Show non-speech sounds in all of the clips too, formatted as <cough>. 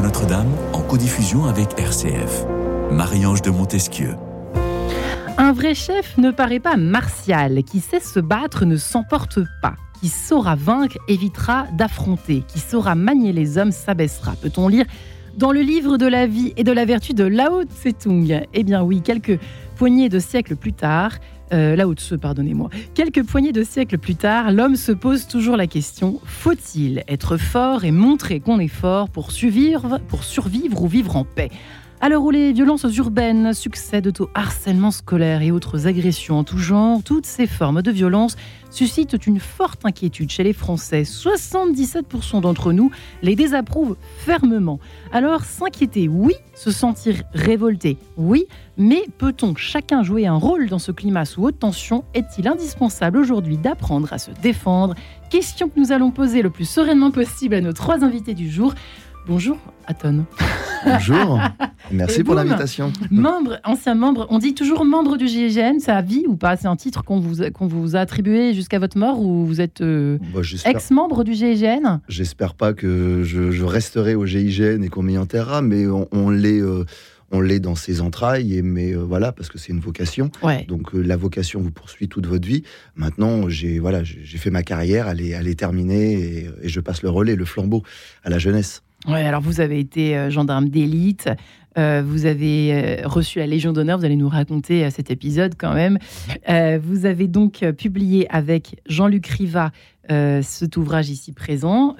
Notre-Dame en codiffusion avec RCF. Marie-Ange de Montesquieu. Un vrai chef ne paraît pas martial, qui sait se battre ne s'emporte pas, qui saura vaincre évitera d'affronter, qui saura manier les hommes s'abaissera. Peut-on lire dans le livre de la vie et de la vertu de Lao Tse-tung? Eh bien oui, quelques poignées de siècles plus tard, euh, Lao Tse, pardonnez-moi, quelques poignées de siècles plus tard, l'homme se pose toujours la question faut-il être fort et montrer qu'on est fort pour survivre, pour survivre ou vivre en paix? À l'heure où les violences urbaines succèdent au harcèlement scolaire et autres agressions en tout genre, toutes ces formes de violence suscitent une forte inquiétude chez les Français. 77% d'entre nous les désapprouvent fermement. Alors s'inquiéter, oui, se sentir révolté, oui, mais peut-on chacun jouer un rôle dans ce climat sous haute tension? Est-il indispensable aujourd'hui d'apprendre à se défendre? Question que nous allons poser le plus sereinement possible à nos trois invités du jour. Bonjour, Aton. Bonjour, <laughs> merci pour l'invitation. Membre, ancien membre, on dit toujours membre du GIGN, ça a vie ou pas? C'est un titre qu'on vous, qu'on vous a attribué jusqu'à votre mort ou vous êtes euh, Bah, ex-membre du GIGN J'espère pas que je, je resterai au GIGN et qu'on m'y enterrera, mais on, on l'est. euh, on l'est dans ses entrailles, et, mais euh, voilà, parce que c'est une vocation. Ouais. Donc euh, la vocation vous poursuit toute votre vie. Maintenant, j'ai voilà, j'ai j'ai fait ma carrière, elle est, elle est terminée, et, et je passe le relais, le flambeau à la jeunesse. Ouais, alors vous avez été euh, gendarme d'élite, euh, vous avez euh, reçu la Légion d'honneur, vous allez nous raconter cet épisode quand même. Euh, vous avez donc publié avec Jean-Luc Riva euh, cet ouvrage ici présent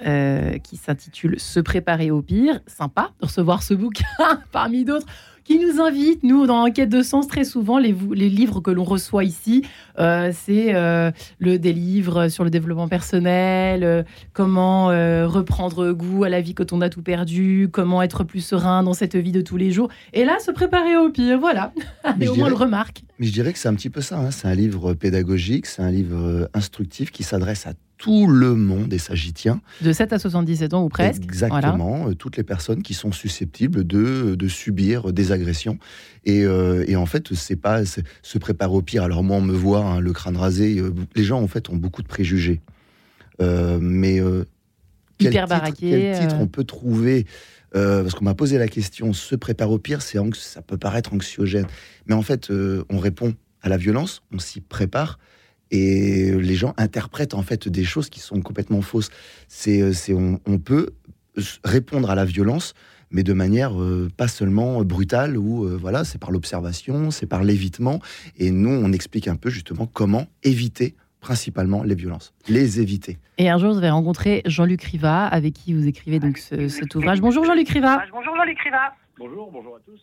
qui s'intitule Se préparer au pire. Sympa de recevoir ce bouquin <laughs> parmi d'autres qui nous invite, nous, dans Enquête de sens, très souvent, les, livres que l'on reçoit ici, euh, c'est euh, le, des livres sur le développement personnel, euh, comment reprendre goût à la vie quand on a tout perdu, comment être plus serein dans cette vie de tous les jours. Et là, se préparer au pire, voilà. Mais Et au moins le remarque. Mais je dirais que c'est un petit peu ça. hein. C'est un livre pédagogique, c'est un livre euh, instructif qui s'adresse à tout le monde et ça j'y tiens. De 7 à 77 ans ou presque. Exactement, euh, toutes les personnes qui sont susceptibles de, de subir des agressions. Et, euh, et en fait, c'est pas se préparer au pire. Alors moi, on me voit hein, le crâne rasé. euh, les gens en fait ont beaucoup de préjugés. Euh, mais euh, quel Hyper titre, quel titre euh. on peut trouver euh, Parce qu'on m'a posé la question. Se préparer au pire, c'est ça peut paraître anxiogène, mais en fait, euh, on répond à la violence, on s'y prépare. Et les gens interprètent en fait des choses qui sont complètement fausses. C'est, euh, on, on peut répondre à la violence, mais de manière pas seulement brutale ou voilà, c'est par l'observation, c'est par l'évitement. Et nous, on explique un peu justement comment éviter principalement les violences, les éviter. Et un jour, vous avez rencontré Jean-Luc Riva, avec qui vous écrivez donc ce- cet ouvrage. Bonjour Jean-Luc Riva. Bonjour Jean-Luc Riva. Bonjour, bonjour à tous.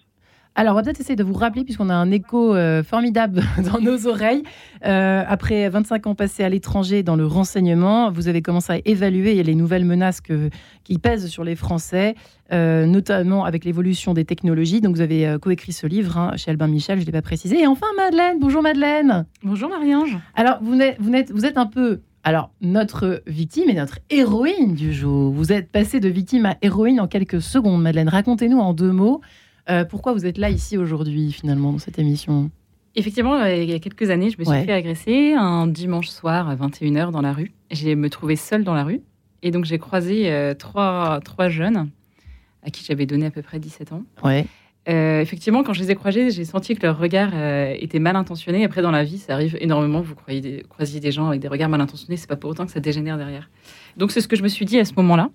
Alors, on va peut-être essayer de vous rappeler, puisqu'on a un écho euh, formidable <laughs> dans nos oreilles. Euh, après 25 ans passés à l'étranger dans le renseignement, vous avez commencé à évaluer les nouvelles menaces que- qui pèsent sur les Français, euh, notamment avec l'évolution des technologies. Donc, vous avez euh, coécrit ce livre hein, chez Albin Michel, je ne l'ai pas précisé. Et enfin, Madeleine. Bonjour Madeleine. Bonjour Marie-Ange. Alors, vous êtes, vous êtes, vous êtes un peu alors, notre victime et notre héroïne du jour. Vous êtes passé de victime à héroïne en quelques secondes, Madeleine. Racontez-nous en deux mots euh, pourquoi vous êtes là ici aujourd'hui, finalement, dans cette émission? Effectivement, euh, il y a quelques années, je me suis Ouais. fait agresser un dimanche soir à 21h dans la rue. J'ai me trouvais seule dans la rue. Et donc, j'ai croisé euh, trois, trois jeunes à qui j'avais donné à peu près 17 ans. Ouais. Euh, effectivement, quand je les ai croisés, j'ai senti que leur regard euh, était mal intentionné. Après, dans la vie, ça arrive énormément. Vous croyez des- croisiez des gens avec des regards mal intentionnés, c'est pas pour autant que ça dégénère derrière. Donc, c'est ce que je me suis dit à ce moment-là.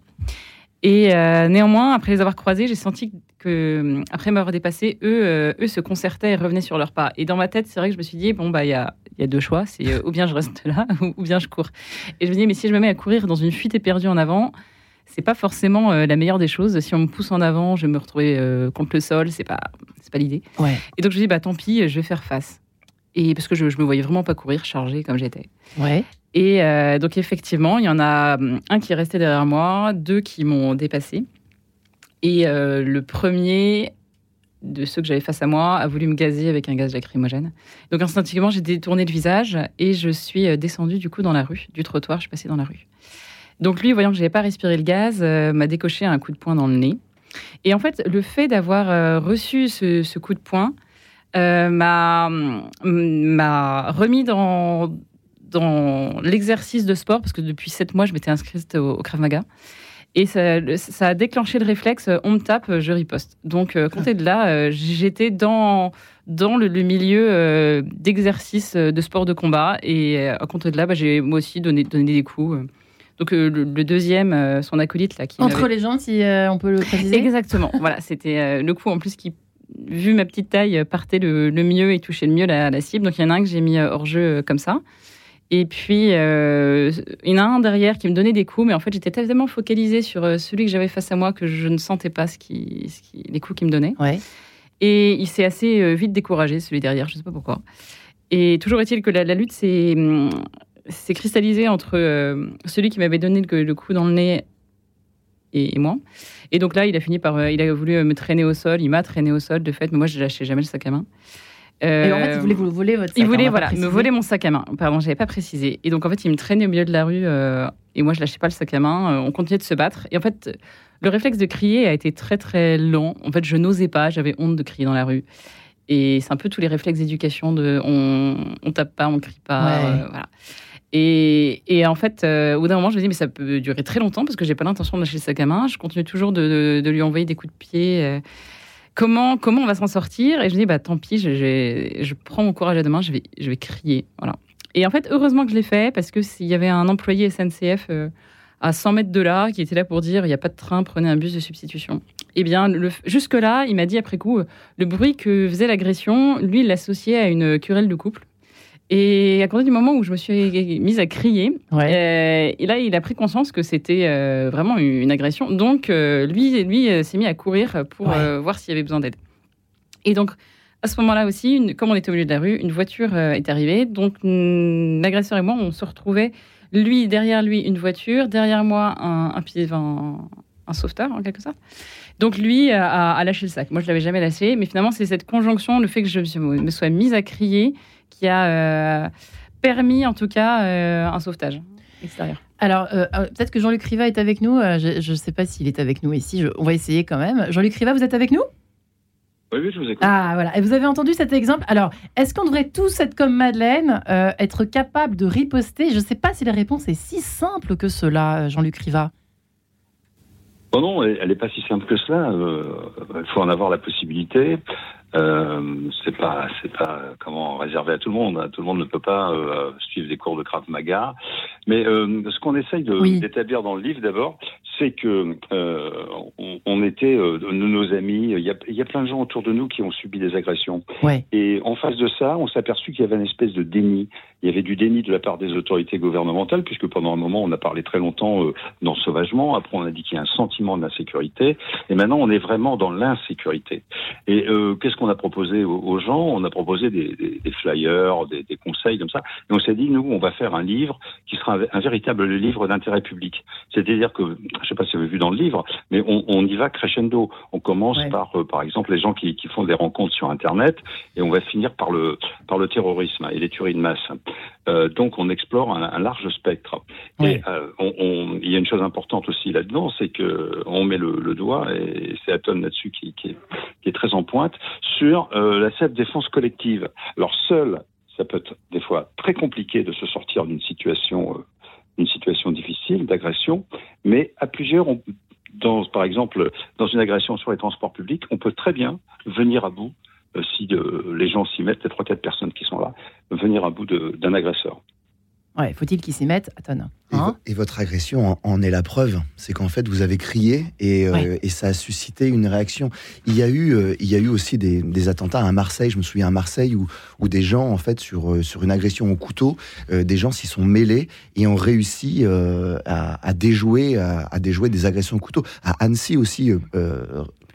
Et euh, néanmoins, après les avoir croisés, j'ai senti que, après m'avoir dépassé, eux, euh, eux se concertaient et revenaient sur leur pas. Et dans ma tête, c'est vrai que je me suis dit, bon, bah, il y a, y a deux choix. C'est euh, ou bien je reste là, <laughs> ou, ou bien je cours. Et je me dis, mais si je me mets à courir dans une fuite éperdue en avant, c'est pas forcément la meilleure des choses. Si on me pousse en avant, je vais me retrouver contre le sol. C'est pas, c'est pas l'idée. Ouais. Et donc je me dis, bah tant pis, je vais faire face. Et parce que je, je me voyais vraiment pas courir, chargée comme j'étais. Ouais. Et euh, donc effectivement, il y en a hum, un qui est resté derrière moi, deux qui m'ont dépassé. Et euh, le premier de ceux que j'avais face à moi a voulu me gazer avec un gaz lacrymogène. Donc instinctivement, j'ai détourné le visage et je suis euh, descendue du coup dans la rue, du trottoir, je suis passée dans la rue. Donc lui, voyant que je n'avais pas respiré le gaz, euh, m'a décoché un coup de poing dans le nez. Et en fait, le fait d'avoir reçu ce, ce coup de poing euh, m'a m'a remis dans, dans l'exercice de sport, parce que depuis sept mois, je m'étais inscrite au, au Krav Maga. Et ça, a déclenché le réflexe, euh, on me tape, euh, je riposte. Donc, euh, comptez de là, euh, j'étais dans, dans le, le milieu euh, d'exercice de sport de combat. Et à compter de là, bah, j'ai moi aussi donné, donné des coups. Donc, le, le deuxième, son acolyte, là, qui Entre les gens, si on peut le préciser. Exactement. voilà, c'était le coup en plus qui, vu ma petite taille, euh, partait le, le mieux et touchait le mieux la, la cible. Donc il y en a un que j'ai mis euh, hors jeu euh, comme ça. Et puis euh, il y en a un derrière qui me donnait des coups, mais en fait j'étais tellement focalisée sur celui que j'avais face à moi que je ne sentais pas ce qui, ce qui- les coups qu'il me donnait. Ouais. Et il s'est assez vite découragé, celui derrière, je ne sais pas pourquoi. Et toujours est-il que la, la lutte s'est hum, s'est cristallisée entre euh, celui qui m'avait donné le, le coup dans le nez et, et moi. Et donc là, il a fini par. euh, il a voulu me traîner au sol, il m'a traîné au sol, de fait, mais moi, je lâchais jamais le sac à main. Et en fait, Euh, il voulait vous voler votre sac. il voulait voilà, me voler mon sac à main. Pardon, j'avais pas précisé. Et donc en fait, il me traînait au milieu de la rue euh, et moi je lâchais pas le sac à main. Euh, on continuait de se battre. Et en fait, le réflexe de crier a été très très lent. En fait, je n'osais pas. J'avais honte de crier dans la rue. Et c'est un peu tous les réflexes d'éducation de on, on tape pas, on crie pas. Ouais. euh, voilà. Et, en fait, euh, au bout d'un moment, je me dis mais ça peut durer très longtemps parce que j'ai pas l'intention de lâcher le sac à main. Je continue toujours de, lui envoyer des coups de pied. euh, comment, comment on va s'en sortir? Et je me dis, bah tant pis, je, prends mon courage à deux mains, je vais, je vais crier. Voilà. Et en fait, heureusement que je l'ai fait, parce que s'il y avait un employé SNCF euh, à 100 mètres de là, qui était là pour dire, il n'y a pas de train, prenez un bus de substitution. Eh bien, jusque-là, il m'a dit après coup, le bruit que faisait l'agression, lui, il l'associait à une querelle de couple. Et à compter du moment où je me suis mise à crier, Ouais. euh, et là, il a pris conscience que c'était euh, vraiment une, agression. Donc, euh, lui, lui euh, s'est mis à courir pour Ouais. voir s'il y avait besoin d'aide. Et donc, à ce moment-là aussi, une- comme on était au milieu de la rue, une voiture est arrivée. Donc, mm, l'agresseur et moi, on se retrouvait, lui, derrière lui, une voiture, derrière moi, un, un, pied- un, un sauveteur, en quelque sorte. Donc, lui a, a lâché le sac. Moi, je l'avais jamais lâché. Mais finalement, c'est cette conjonction, le fait que je me me sois mise à crier, qui a euh, permis, en tout cas, euh, un sauvetage extérieur. Alors, euh, peut-être que Jean-Luc Riva est avec nous. je ne sais pas s'il est avec nous ici. je- on va essayer quand même. Jean-Luc Riva, vous êtes avec nous? Oui, oui, je vous écoute. Ah, voilà. Et vous avez entendu cet exemple? Alors, est-ce qu'on devrait tous être comme Madeleine, euh, être capable de riposter? Je ne sais pas si la réponse est si simple que cela, Jean-Luc Riva. Non, non, elle n'est pas si simple que cela. Euh, Il faut en avoir la possibilité. Euh, c'est pas, c'est pas comment réservé à tout le monde. hein. Tout le monde ne peut pas euh, suivre des cours de Krav Maga. Mais euh, ce qu'on essaye de- Oui. d'établir dans le livre d'abord, c'est que euh, on, on était euh, nos amis. Il y, a, il y a plein de gens autour de nous qui ont subi des agressions. Ouais. Et en face de ça, on s'est aperçu qu'il y avait une espèce de déni. Il y avait du déni de la part des autorités gouvernementales, puisque pendant un moment, on a parlé très longtemps euh, d'ensauvagement. Après, on a dit qu'il y a un sentiment d'insécurité. Et maintenant, on est vraiment dans l'insécurité. Et euh, qu'est-ce qu'on a proposé aux, aux gens? On a proposé des, des- des flyers, des, des conseils comme ça. Et on s'est dit, nous, on va faire un livre qui sera un, un véritable livre d'intérêt public. C'est-à-dire que, je ne sais pas si vous avez vu dans le livre, mais on, on y va crescendo. On commence Ouais. par, euh, par exemple, les gens qui, qui font des rencontres sur Internet, et on va finir par le, par le terrorisme et les tueries de masse. Euh, donc, on explore un, un large spectre. Ouais. Et euh, on, il y a une chose importante aussi là-dedans, c'est que on met le, le doigt, et c'est Aton là-dessus qui, qui, est, qui est très en pointe, sur la self-défense collective. Alors, seul, ça peut être des fois très compliqué de se sortir d'une situation, d'une situation difficile, d'agression, mais à plusieurs, on, dans, par exemple, dans une agression sur les transports publics, on peut très bien venir à bout, euh, si les gens s'y mettent, les trois quatre personnes qui sont là, venir à bout d'un agresseur. Ouais, faut-il qu'ils s'y mettent Attends. Et, Hein et votre agression en, en est la preuve. C'est qu'en fait, vous avez crié et, euh, et ça a suscité une réaction. Il y a eu, euh, il y a eu aussi des, des attentats à Marseille. Je me souviens à Marseille où, où des gens, en fait, sur, euh, sur une agression au couteau, euh, des gens s'y sont mêlés et ont réussi à, à déjouer, à, à déjouer des agressions au couteau. À Annecy aussi,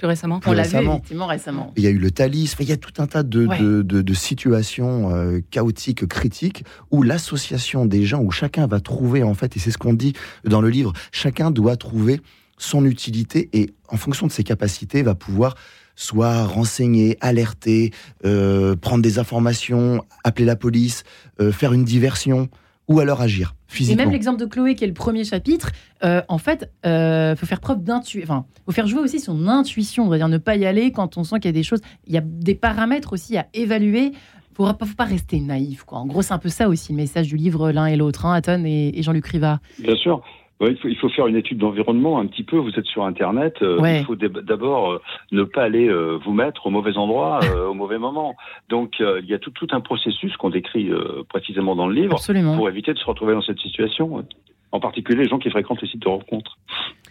Plus récemment. On l'a vu récemment. effectivement récemment. il y a eu le Thalys. Il y a tout un tas de, Ouais. de, de- de situations euh, chaotiques, critiques, où l'association des gens, où chacun va trouver, en fait, et c'est ce qu'on dit dans le livre, chacun doit trouver son utilité et, en fonction de ses capacités, va pouvoir soit renseigner, alerter, euh, prendre des informations, appeler la police, euh, faire une diversion, ou alors agir Et physiquement. même l'exemple de Chloé, qui est le premier chapitre, euh, en fait, euh, faut faire preuve d'intuition. Enfin, faut faire jouer aussi son intuition. On va dire ne pas y aller quand on sent qu'il y a des choses. Il y a des paramètres aussi à évaluer faut pas, faut pas rester naïf. Quoi. En gros, c'est un peu ça aussi le message du livre l'un et l'autre, hein, Aton et, et Jean-Luc Riva. Bien sûr. Ouais, il, faut, il, faut, faire une étude d'environnement un petit peu. Vous êtes sur Internet. Euh, ouais. Il faut d'abord euh, ne pas aller euh, vous mettre au mauvais endroit <laughs> euh, au mauvais moment. Donc il y a tout, tout un processus qu'on décrit euh, précisément dans le livre Absolument. pour éviter de se retrouver dans cette situation. En particulier les gens qui fréquentent les sites de rencontres.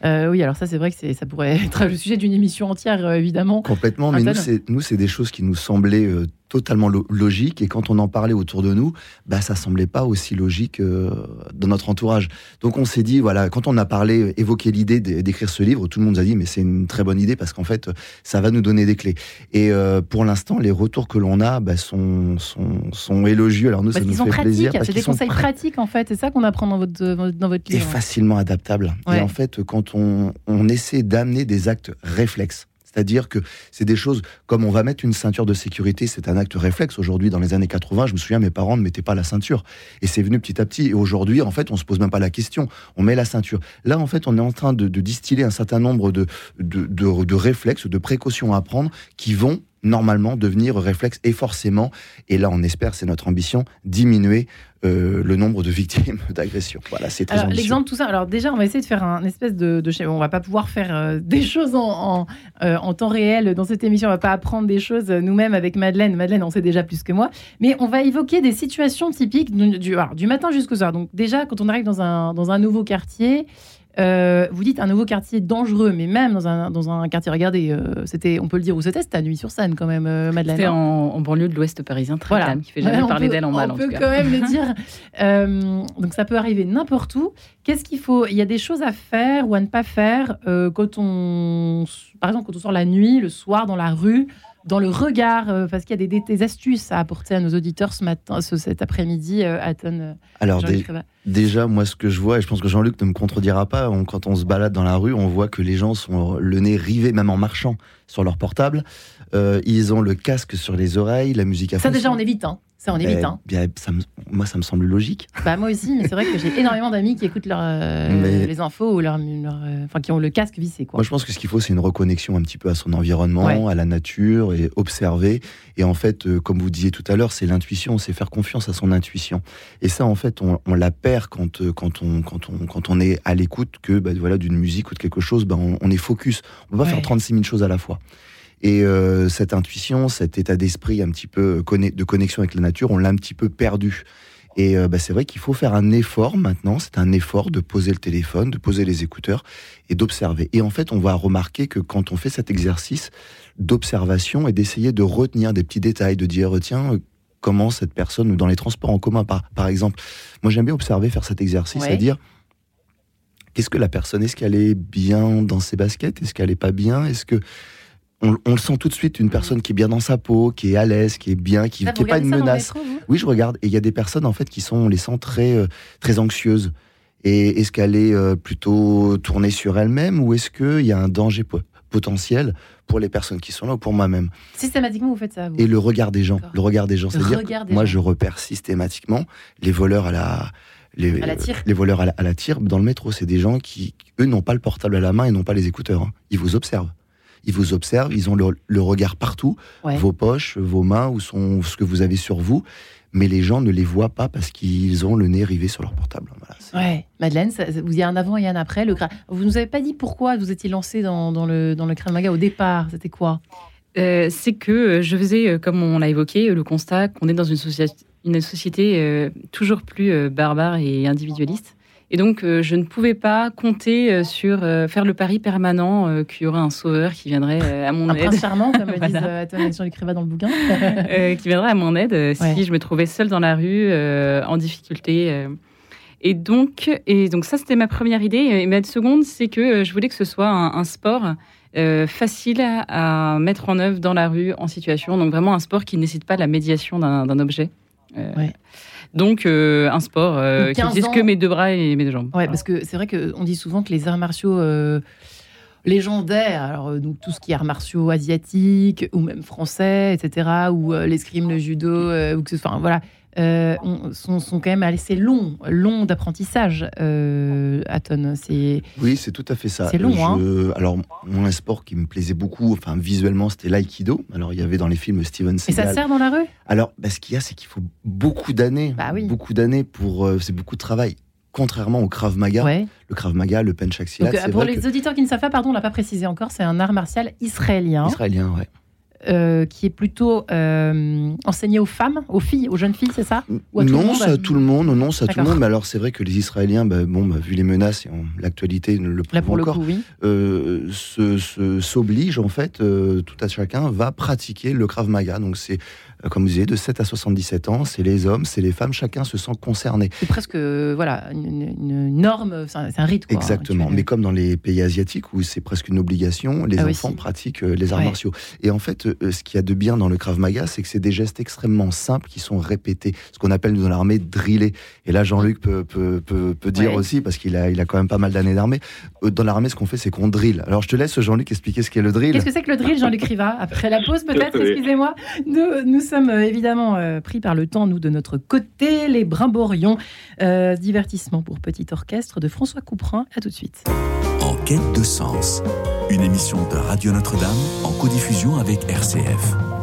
Euh, oui, alors ça, c'est vrai que ça pourrait <laughs> être le sujet d'une émission entière, euh, évidemment. Complètement, mais nous, c'est des choses qui nous semblaient euh, totalement lo logiques, et quand on en parlait autour de nous, bah, ça semblait pas aussi logique euh, dans notre entourage. Donc on s'est dit, voilà, quand on a parlé, évoqué l'idée d'écrire ce livre, tout le monde nous a dit, mais c'est une très bonne idée, parce qu'en fait, ça va nous donner des clés. Et euh, pour l'instant, les retours que l'on a bah, sont, sont, sont, élogieux. Alors nous, parce ça nous sont fait pratiques, plaisir. C'est des conseils pratiques, en fait, c'est ça qu'on apprend dans votre, dans votre livre. Et facilement adaptable. Ouais. Et en fait, quand on, on essaie d'amener des actes réflexes. C'est-à-dire que c'est des choses comme on va mettre une ceinture de sécurité, c'est un acte réflexe. Aujourd'hui, dans les années 80, je me souviens, mes parents ne mettaient pas la ceinture. Et c'est venu petit à petit. Et aujourd'hui, en fait, on se pose même pas la question. On met la ceinture. Là, en fait, on est en train de, distiller un certain nombre de, de, de réflexes, de précautions à prendre qui vont normalement devenir réflexe et forcément, et là on espère, c'est notre ambition, diminuer euh, le nombre de victimes <laughs> d'agression. Voilà, c'est très. L'exemple, tout ça. Alors déjà, on va essayer de faire un espèce de, de on va pas pouvoir faire euh, <laughs> des choses en, en, euh, en, temps réel dans cette émission. On va pas apprendre des choses nous-mêmes avec Madeleine. Madeleine en sait déjà plus que moi, mais on va évoquer des situations typiques du, du, alors, du matin jusqu'au soir. Donc déjà, quand on arrive dans un dans un nouveau quartier. Euh, vous dites un nouveau quartier dangereux, mais même dans un, dans un quartier, regardez, euh, c'était, on peut le dire où c'était, c'était à Nuit-sur-Seine quand même, euh, Madeleine. C'était en, en, banlieue de l'ouest parisien, très voilà. calme, qui fait jamais on parler d'elle en mal. On en peut tout cas. quand même le <laughs> dire. Donc ça peut arriver n'importe où. Qu'est-ce qu'il faut Il y a des choses à faire ou à ne pas faire quand on, par exemple, quand on sort la nuit, le soir, dans la rue dans le regard, euh, parce qu'il y a des, des, astuces à apporter à nos auditeurs ce matin, ce, cet après-midi, euh, Aton. Alors dé déjà, moi, ce que je vois, et je pense que Jean-Luc ne me contredira pas, on, quand on se balade dans la rue, on voit que les gens sont le nez rivé, même en marchant, sur leur portable. Euh, ils ont le casque sur les oreilles, la musique à Ça fond. déjà, on évite. Hein. Ça, on évite. Eh, hein. bien, ça me, moi, ça me semble logique. Bah, moi aussi, mais c'est vrai que j'ai <laughs> énormément d'amis qui écoutent leur, euh, Mais- les infos ou leur, leur, euh, enfin, qui ont le casque vissé. Quoi. Moi, je pense que ce qu'il faut, c'est une reconnexion un petit peu à son environnement, Ouais. à la nature, et observer. Et en fait, euh, comme vous disiez tout à l'heure, c'est l'intuition, c'est faire confiance à son intuition. Et ça, en fait, on, on la perd quand, quand, on, quand, on, quand on est à l'écoute que bah, voilà, d'une musique ou de quelque chose, bah, on, on est focus. On peut pas Ouais. faire 36 000 choses à la fois. Et euh, cette intuition, cet état d'esprit un petit peu conne- de connexion avec la nature, on l'a un petit peu perdu. Et euh, bah, c'est vrai qu'il faut faire un effort maintenant. C'est un effort de poser le téléphone, de poser les écouteurs et d'observer. Et en fait, on va remarquer que quand on fait cet exercice d'observation et d'essayer de retenir des petits détails, de dire tiens, euh, comment cette personne, ou dans les transports en commun par, par exemple, moi j'aime bien observer, faire cet exercice, Ouais. c'est-à-dire qu'est-ce que la personne, est-ce qu'elle est bien dans ses baskets, est-ce qu'elle est pas bien, est-ce que on, on le sent tout de suite, une personne qui est bien dans sa peau, qui est à l'aise, qui est bien, qui n'est pas une menace. métro, Oui, je regarde. Et il y a des personnes, en fait, qui sont, on les sent très, euh, très anxieuses. Et est-ce qu'elle est euh, plutôt tournée sur elle-même ou est-ce qu'il y a un danger po- potentiel pour les personnes qui sont là ou pour moi-même? Systématiquement, vous faites ça. Vous? Et le regard des gens. Le regard des gens. C'est-à-dire, moi, gens. je repère systématiquement les voleurs à la. Les, À la tire. les voleurs à la, à la tire dans le métro, c'est des gens qui, eux, n'ont pas le portable à la main et n'ont pas les écouteurs. hein. Ils vous observent. Ils vous observent, ils ont le, le regard partout, Ouais. vos poches, vos mains, ou sont ce que vous avez sur vous, mais les gens ne les voient pas parce qu'ils ont le nez rivé sur leur portable. Voilà, Ouais, Madeleine, ça- vous y a un avant et un après. Le Vous nous avez pas dit pourquoi vous étiez lancé dans, dans le dans le Maga au départ. C'était quoi? Euh, c'est que euh, je faisais, euh, comme on l'a évoqué, le constat qu'on est dans une, socia- une société euh, toujours plus euh, barbare et individualiste. Et donc, euh, je ne pouvais pas compter euh, sur euh, faire le pari permanent qu'il y aurait un sauveur qui viendrait à mon Un aide. prince charmant, comme <laughs> Voilà. disent Alexandre Criva dans le bouquin. <laughs> qui viendrait à mon aide Ouais. si je me trouvais seule dans la rue, en difficulté. Et donc, et donc ça, c'était ma première idée. Et ma seconde, c'est que je voulais que ce soit un, un sport facile à, à mettre en œuvre dans la rue, en situation. Donc vraiment un sport qui ne nécessite pas la médiation d'un objet. Ouais. Donc euh, un sport euh, qui 15 n'utilise ans. que mes deux bras et mes deux jambes. Ouais, parce que c'est vrai qu'on dit souvent que les arts martiaux euh, légendaires, alors donc tout ce qui est arts martiaux asiatiques ou même français, etc., ou l'escrime, le judo, ou que ce soit, voilà, euh, on- sont, sont quand même assez longs, longs d'apprentissage, euh, Aton. C'est Oui, c'est tout à fait ça. C'est long, hein. Alors, moi, un sport qui me plaisait beaucoup, enfin, visuellement, c'était l'aïkido. Alors, il y avait dans les films Steven et ça Seagal. sert dans la rue? Alors, bah, ce qu'il y a, c'est qu'il faut beaucoup d'années. Bah oui. Beaucoup d'années pour. euh, c'est beaucoup de travail. Contrairement au Krav Maga, Ouais. le Krav Maga, le Penchak Silat, Donc, euh, pour vrai les que- auditeurs qui ne savent pas, pardon, on l'a pas précisé encore, c'est un art martial israélien israélien, ouais. Euh, qui est plutôt euh, enseigné aux femmes, aux filles, aux jeunes filles, c'est ça? Ou à tout le non, monde? c'est à tout le monde. Non, à tout le monde. Mais alors, c'est vrai que les Israéliens, bah, bon, bah, vu les menaces et l'actualité le prouve pour le encore, coup, oui. euh, se- se- s'oblige en fait, euh, tout à chacun va pratiquer le Krav Maga. Donc c'est, comme vous disiez, de 7 à 77 ans, c'est les hommes, c'est les femmes, chacun se sent concerné. C'est presque euh, voilà, une, une norme, c'est un, un rite. Quoi, Exactement. Mais comme dans les pays asiatiques où c'est presque une obligation, les Ah enfants pratiquent euh, les arts Ouais. martiaux. Et en fait, euh, ce qu'il y a de bien dans le Krav Maga, c'est que c'est des gestes extrêmement simples qui sont répétés, ce qu'on appelle nous, dans l'armée driller. Et là, Jean-Luc peut, peut, peut, peut dire Ouais. aussi, parce qu'il a, il a quand même pas mal d'années d'armée. Euh, Dans l'armée, ce qu'on fait, c'est qu'on drill. Alors je te laisse, Jean-Luc, expliquer ce qu'est le drill. Qu'est-ce que c'est que le drill, Jean-Luc Riva Après la pause, peut-être, excusez-moi. Nous, nous sommes euh, évidemment euh, pris par le temps, nous, de notre côté, les brimborions. Euh, divertissement pour petit orchestre de François Couperin. À tout de suite. En quête de sens, une émission de Radio Notre-Dame en codiffusion avec RCF.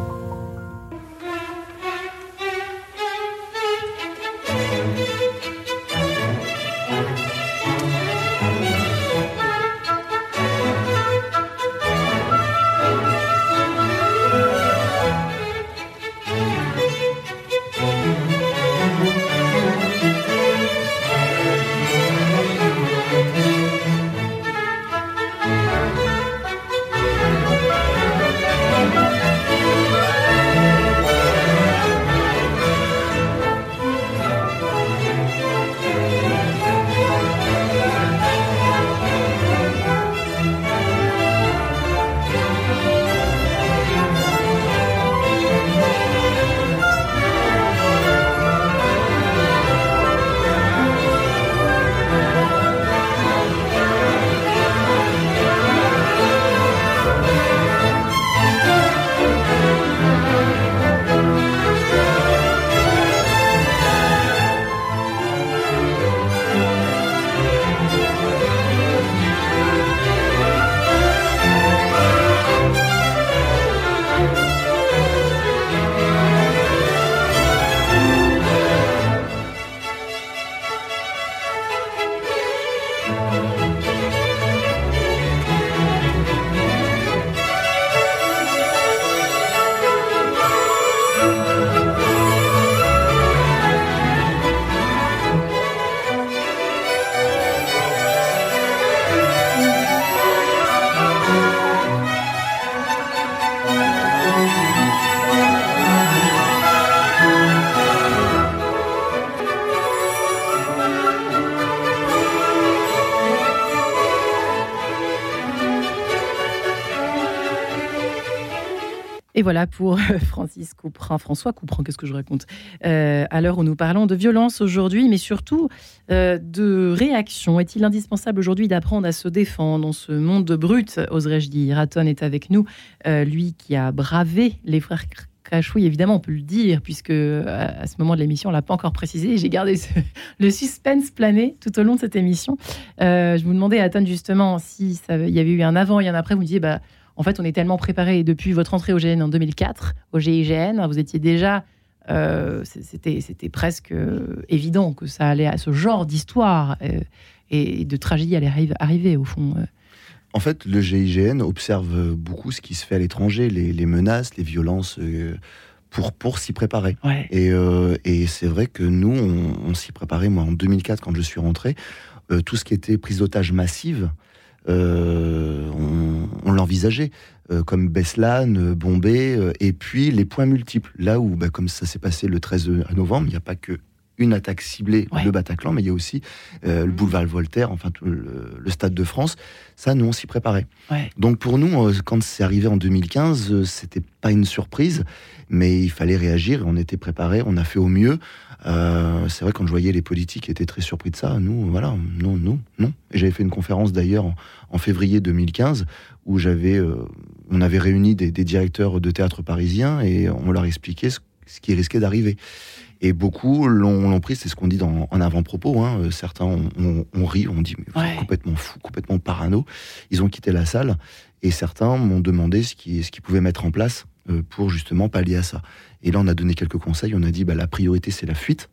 Et voilà pour euh, Francis Couperin, François Couperin, qu'est-ce que je raconte? Euh, À l'heure où nous parlons de violence aujourd'hui, mais surtout euh, de réaction. Est-il indispensable aujourd'hui d'apprendre à se défendre dans ce monde brut, oserais-je dire Aton est avec nous, lui qui a bravé les frères Crachouille, évidemment, on peut le dire, puisque à ce moment de l'émission, on l'a pas encore précisé. J'ai gardé <laughs> le suspense plané tout au long de cette émission. Je vous demandais, Aton, justement, si il y avait eu un avant et un après. Vous me disiez, bah, en fait, on est tellement préparé depuis votre entrée au GN en 2004, au GIGN, vous étiez déjà. euh, c'était, c'était presque euh, évident que ça allait à ce genre d'histoire euh, et de tragédie allait arri- arriver, au fond. euh. En fait, le GIGN observe beaucoup ce qui se fait à l'étranger, les, les menaces, les violences, euh, pour, pour s'y préparer. Ouais. Et, euh, et c'est vrai que nous, on, on s'y préparait. Moi, en 2004, quand je suis rentré, euh, tout ce qui était prise d'otages massive, euh, on, on l'envisageait. euh, comme Beslan, euh, Bombay, et puis les points multiples. Là où, bah, comme ça s'est passé le 13 novembre, il n'y a pas que une attaque ciblée, Ouais. le Bataclan, mais il y a aussi euh, le boulevard Voltaire, enfin le, le Stade de France. Ça, nous, on s'y préparait. Ouais. Donc pour nous, quand c'est arrivé en 2015, euh, c'était pas une surprise, mais il fallait réagir et on était préparé, on a fait au mieux. Euh, c'est vrai quand je voyais les politiques étaient très surpris de ça, nous, voilà, non, non, non. J'avais fait une conférence d'ailleurs en, en février 2015 où j'avais, euh, on avait réuni des, des directeurs de théâtre parisiens et on leur expliquait ce, ce qui risquait d'arriver. Et beaucoup l'ont pris, c'est ce qu'on dit dans, en avant-propos. Hein. Euh, certains ont ri, on dit mais complètement fou, complètement parano. Ils ont quitté la salle et certains m'ont demandé ce qu'ils ce pouvaient mettre en place pour justement pallier à ça. Et là, on a donné quelques conseils. On a dit bah, la priorité, c'est la fuite.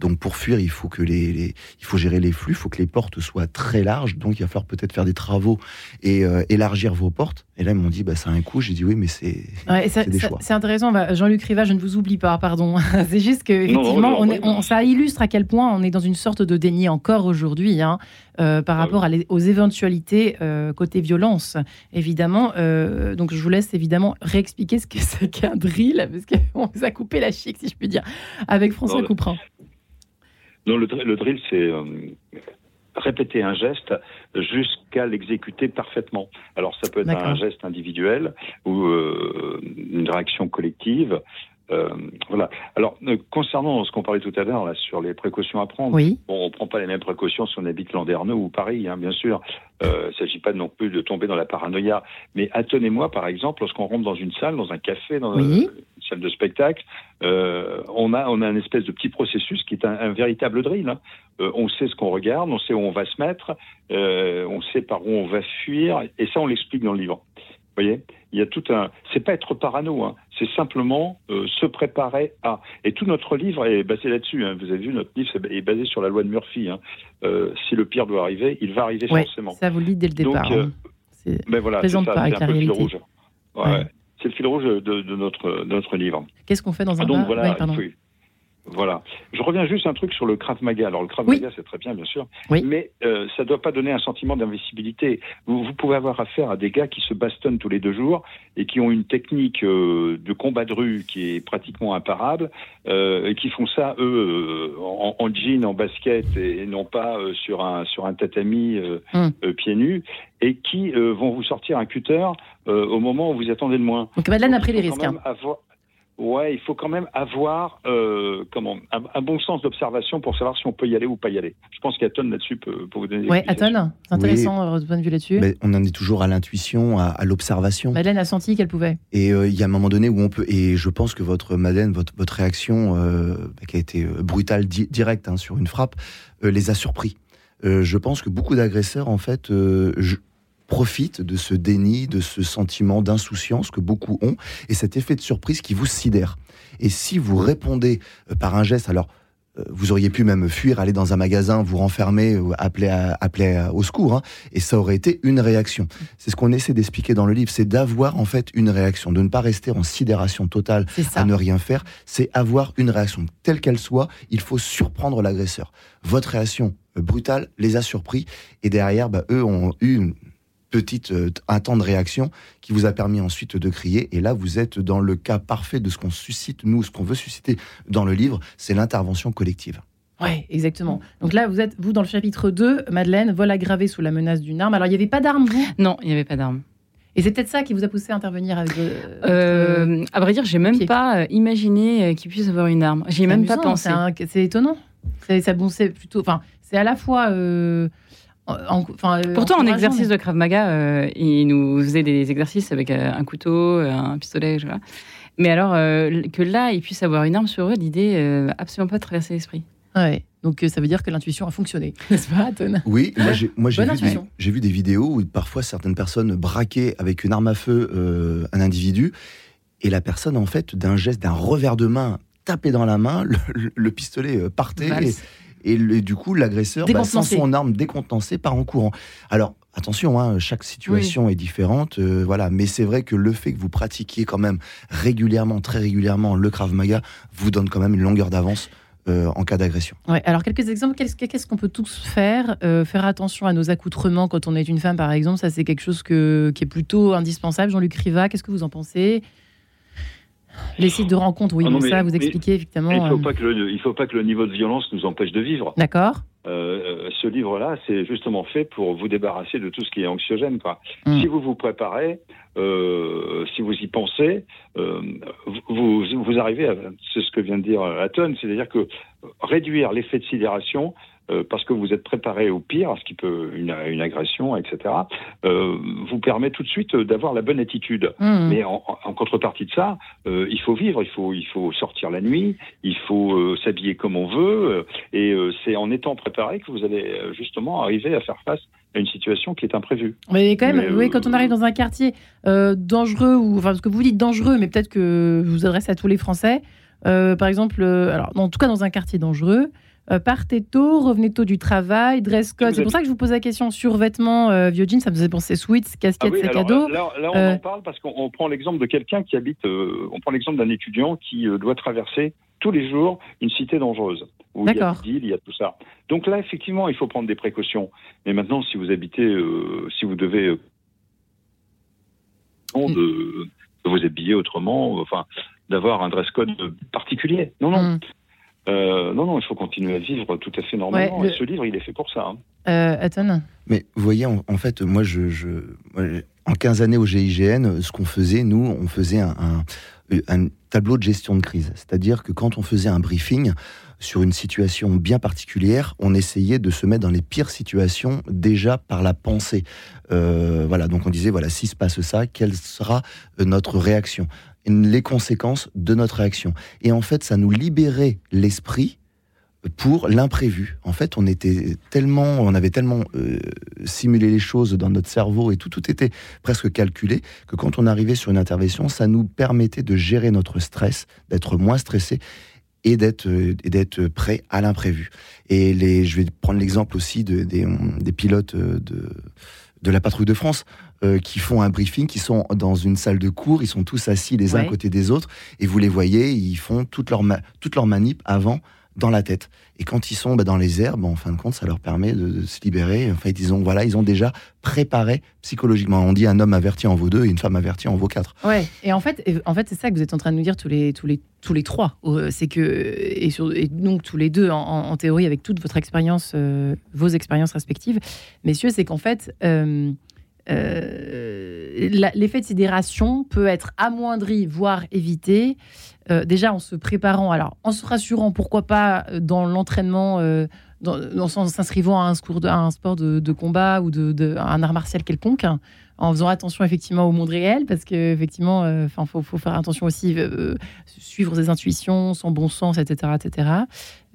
Donc pour fuir, il faut que les, il faut gérer les flux, il faut que les portes soient très larges. Donc il va falloir peut-être faire des travaux et euh, élargir vos portes. Et là ils m'ont dit bah ça a un coût. J'ai dit oui mais c'est. C'est intéressant. Jean-Luc Riva, je ne vous oublie pas, pardon. <laughs> c'est juste que effectivement, on ça illustre à quel point on est dans une sorte de déni encore aujourd'hui hein, euh, par rapport aux éventualités euh, côté violence, évidemment. donc je vous laisse évidemment réexpliquer ce que <laughs> c'est qu'un drill parce qu'on vous a coupé la chic si je puis dire avec François Couperin. Non, le, drill, c'est euh, répéter un geste jusqu'à l'exécuter parfaitement. Alors ça peut être un geste individuel ou euh, une réaction collective. Euh, voilà. Alors, concernant ce qu'on parlait tout à l'heure là, sur les précautions à prendre, oui. bon, on ne prend pas les mêmes précautions si on habite Landerneau ou Paris, hein, bien sûr. il ne s'agit pas non plus de tomber dans la paranoïa. Mais attendez-moi, par exemple, lorsqu'on rentre dans une salle, dans un café, dans oui salle de spectacle, euh, on a on a un espèce de petit processus qui est un, véritable drill. Hein. Euh, on sait ce qu'on regarde, on sait où on va se mettre, euh, on sait par où on va fuir, et ça on l'explique dans le livre. Vous voyez, il y a tout un. C'est pas être parano, hein. c'est simplement se préparer à. Et tout notre livre est basé là-dessus. Hein. Vous avez vu, notre livre est basé sur la loi de Murphy. si le pire doit arriver, il va arriver forcément. Ça vous le dites dès le départ. Donc, ben voilà, c'est ça, c'est un peu le rouge. Ouais. C'est le fil rouge de, notre, notre livre. Qu'est-ce qu'on fait dans un ah, voilà, voilà. Je reviens juste un truc sur le Krav Maga. Alors le Krav Maga, c'est très bien, bien sûr, mais euh, ça ne doit pas donner un sentiment d'invisibilité. Vous, pouvez avoir affaire à des gars qui se bastonnent tous les deux jours et qui ont une technique euh, de combat de rue qui est pratiquement imparable, euh, et qui font ça eux en, en, jean, en basket et, non pas sur un sur un tatami hum. pieds nus, et qui vont vous sortir un cutter au moment où vous attendez le moins. Donc Madeleine a pris les risques. Hein. Ouais, il faut quand même avoir euh, comment un, bon sens d'observation pour savoir si on peut y aller ou pas y aller. Je pense qu'Aton là-dessus peut, vous donner. Oui, Aton, c'est intéressant oui. Euh, point de vue là-dessus. on en est toujours à l'intuition, à, l'observation. Madeleine a senti qu'elle pouvait. Et euh, il y a un moment donné où on peut. Et je pense que votre Madeleine, votre, votre réaction qui a été brutale, directe hein, sur une frappe, les a surpris. je pense que beaucoup d'agresseurs, en fait, profite de ce déni, de ce sentiment d'insouciance que beaucoup ont, et cet effet de surprise qui vous sidère. Et si vous répondez euh, par un geste, alors euh, vous auriez pu même fuir, aller dans un magasin, vous renfermer, appeler, appeler au secours, hein, et ça aurait été une réaction. C'est ce qu'on essaie d'expliquer dans le livre, c'est d'avoir en fait une réaction, de ne pas rester en sidération totale à ne rien faire, c'est avoir une réaction telle qu'elle soit. Il faut surprendre l'agresseur. Votre réaction euh, brutale les a surpris, et derrière, bah, eux ont eu une petite, euh, un temps de réaction qui vous a permis ensuite de crier. Et là, vous êtes dans le cas parfait de ce qu'on suscite, nous, ce qu'on veut susciter dans le livre, c'est l'intervention collective. Oui, exactement. Donc là, vous êtes, vous, dans le chapitre 2, Madeleine, vol aggravé sous la menace d'une arme. Alors, il n'y avait pas d'arme, vous? Non, il n'y avait pas d'arme. Et c'est peut-être ça qui vous a poussé à intervenir avec. Euh, euh à vrai dire, j'ai même pas imaginé qu'il puisse avoir une arme. J'y ai même pas pensé. C'est étonnant. C'est bon, plutôt. Enfin, c'est à la fois euh, Pourtant, en exercice de Krav Maga, euh, il nous faisait des exercices avec euh, un couteau, un pistolet, vois. Mais alors, que là, il puisse avoir une arme sur eux, l'idée absolument pas traversé l'esprit. Ouais. Donc ça veut dire que l'intuition a fonctionné, <laughs> n'est-ce pas, Oui, moi j'ai vu, j'ai vu, des vidéos où parfois certaines personnes braquaient avec une arme à feu un individu et la personne, en fait, d'un geste, d'un revers de main, tapait dans la main, le, pistolet partait et du coup l'agresseur, bah, sans son arme décontenancée, part en courant. Alors attention, hein, chaque situation est différente, euh, voilà. Mais c'est vrai que le fait que vous pratiquiez quand même régulièrement, très régulièrement le Krav Maga vous donne quand même une longueur d'avance. Euh, en cas d'agression. Ouais, alors quelques exemples, qu'est-ce qu'on peut tous faire euh, Faire attention à nos accoutrements quand on est une femme, par exemple, ça c'est quelque chose que, qui est plutôt indispensable. Jean-Luc Riva, qu'est-ce que vous en pensez? Les sites de rencontres, oui, ah mais, ça, vous expliquez effectivement. Il ne faut, pas que le, faut pas que le niveau de violence nous empêche de vivre. D'accord. Euh, ce livre-là, c'est justement fait pour vous débarrasser de tout ce qui est anxiogène. Quoi. Hmm. Si vous vous préparez, euh, si vous y pensez, euh, vous, vous arrivez à. C'est ce que vient de dire Aton, c'est-à-dire que réduire l'effet de sidération euh, parce que vous êtes préparé au pire, à ce qui peut une, une agression, etc. euh, vous permet tout de suite d'avoir la bonne attitude. Mmh. Mais en, en contrepartie de ça, euh, il faut vivre, il faut, il faut sortir la nuit, il faut s'habiller comme on veut, et c'est en étant préparé que vous allez justement arriver à faire face à une situation qui est imprévue. Mais quand même, Mais, oui, quand on arrive dans un quartier dangereux, ou enfin, ce que vous dites dangereux, mais peut-être que vous vous adressez à tous les Français. par exemple, alors, en tout cas dans un quartier dangereux, euh, partez tôt, revenez tôt du travail, dress code. C'est pour ça que je vous pose la question survêtement, euh, vieux jeans, ça me faisait penser sweats, Ah casquette, oui, sac à alors, dos. là, là, on Euh, en parle parce qu'on on prend l'exemple de quelqu'un qui habite, euh, on prend l'exemple d'un étudiant qui euh, doit traverser tous les jours une cité dangereuse. Où il y a D'accord. des deals, il y a tout ça. Donc là, effectivement, il faut prendre des précautions. Mais maintenant, si vous habitez, euh, si vous devez euh, Mm. de, de vous habiller autrement, enfin, d'avoir un dress code particulier. Non, non. Hum. Euh, non, non, il faut continuer à vivre tout à fait normalement. Ouais, le- Et ce livre, il est fait pour ça. hein. Euh, Mais vous voyez, en, en fait, moi, je, je- moi, je- en 15 années au GIGN, ce qu'on faisait, nous, on faisait un, un- un tableau de gestion de crise. C'est-à-dire que quand on faisait un briefing sur une situation bien particulière, on essayait de se mettre dans les pires situations déjà par la pensée. Euh, voilà, donc on disait, voilà, s'il se passe ça, quelle sera notre réaction? Les conséquences de notre réaction. Et en fait, ça nous libérait l'esprit pour l'imprévu. En fait, on était tellement, on avait tellement euh, simulé les choses dans notre cerveau et tout, tout était presque calculé que quand on arrivait sur une intervention, ça nous permettait de gérer notre stress, d'être moins stressé et d'être euh, prêt à l'imprévu. Et les, je vais prendre l'exemple aussi de, des, des pilotes euh, de de la patrouille de France euh, qui font un briefing, qui sont dans une salle de cours, ils sont tous assis les uns Ouais. à côté des autres et vous les voyez, ils font toute leur ma- toute leur manip avant dans la tête. Et quand ils sont bah, dans les airs, bah, en fin de compte, ça leur permet de, se libérer. En fait, ils ont, voilà, ils ont déjà préparé psychologiquement. On dit un homme averti en vaut deux et une femme avertie en vaut quatre. Ouais, et en fait, en fait c'est ça que vous êtes en train de nous dire tous les, tous les, tous les trois. Euh, C'est que, et, donc tous les deux, en, théorie, avec toute votre expérience, euh, vos expériences respectives, messieurs, c'est qu'en fait, euh, l'effet de sidération peut être amoindri, voire évité, euh, déjà en se préparant, alors en se rassurant, pourquoi pas, euh, dans l'entraînement. euh, en s'inscrivant à un, à un sport de, combat ou de, un art martial quelconque, en faisant attention effectivement au monde réel, parce que effectivement, faut, faire attention aussi, suivre ses intuitions, son bon sens, etc., etc.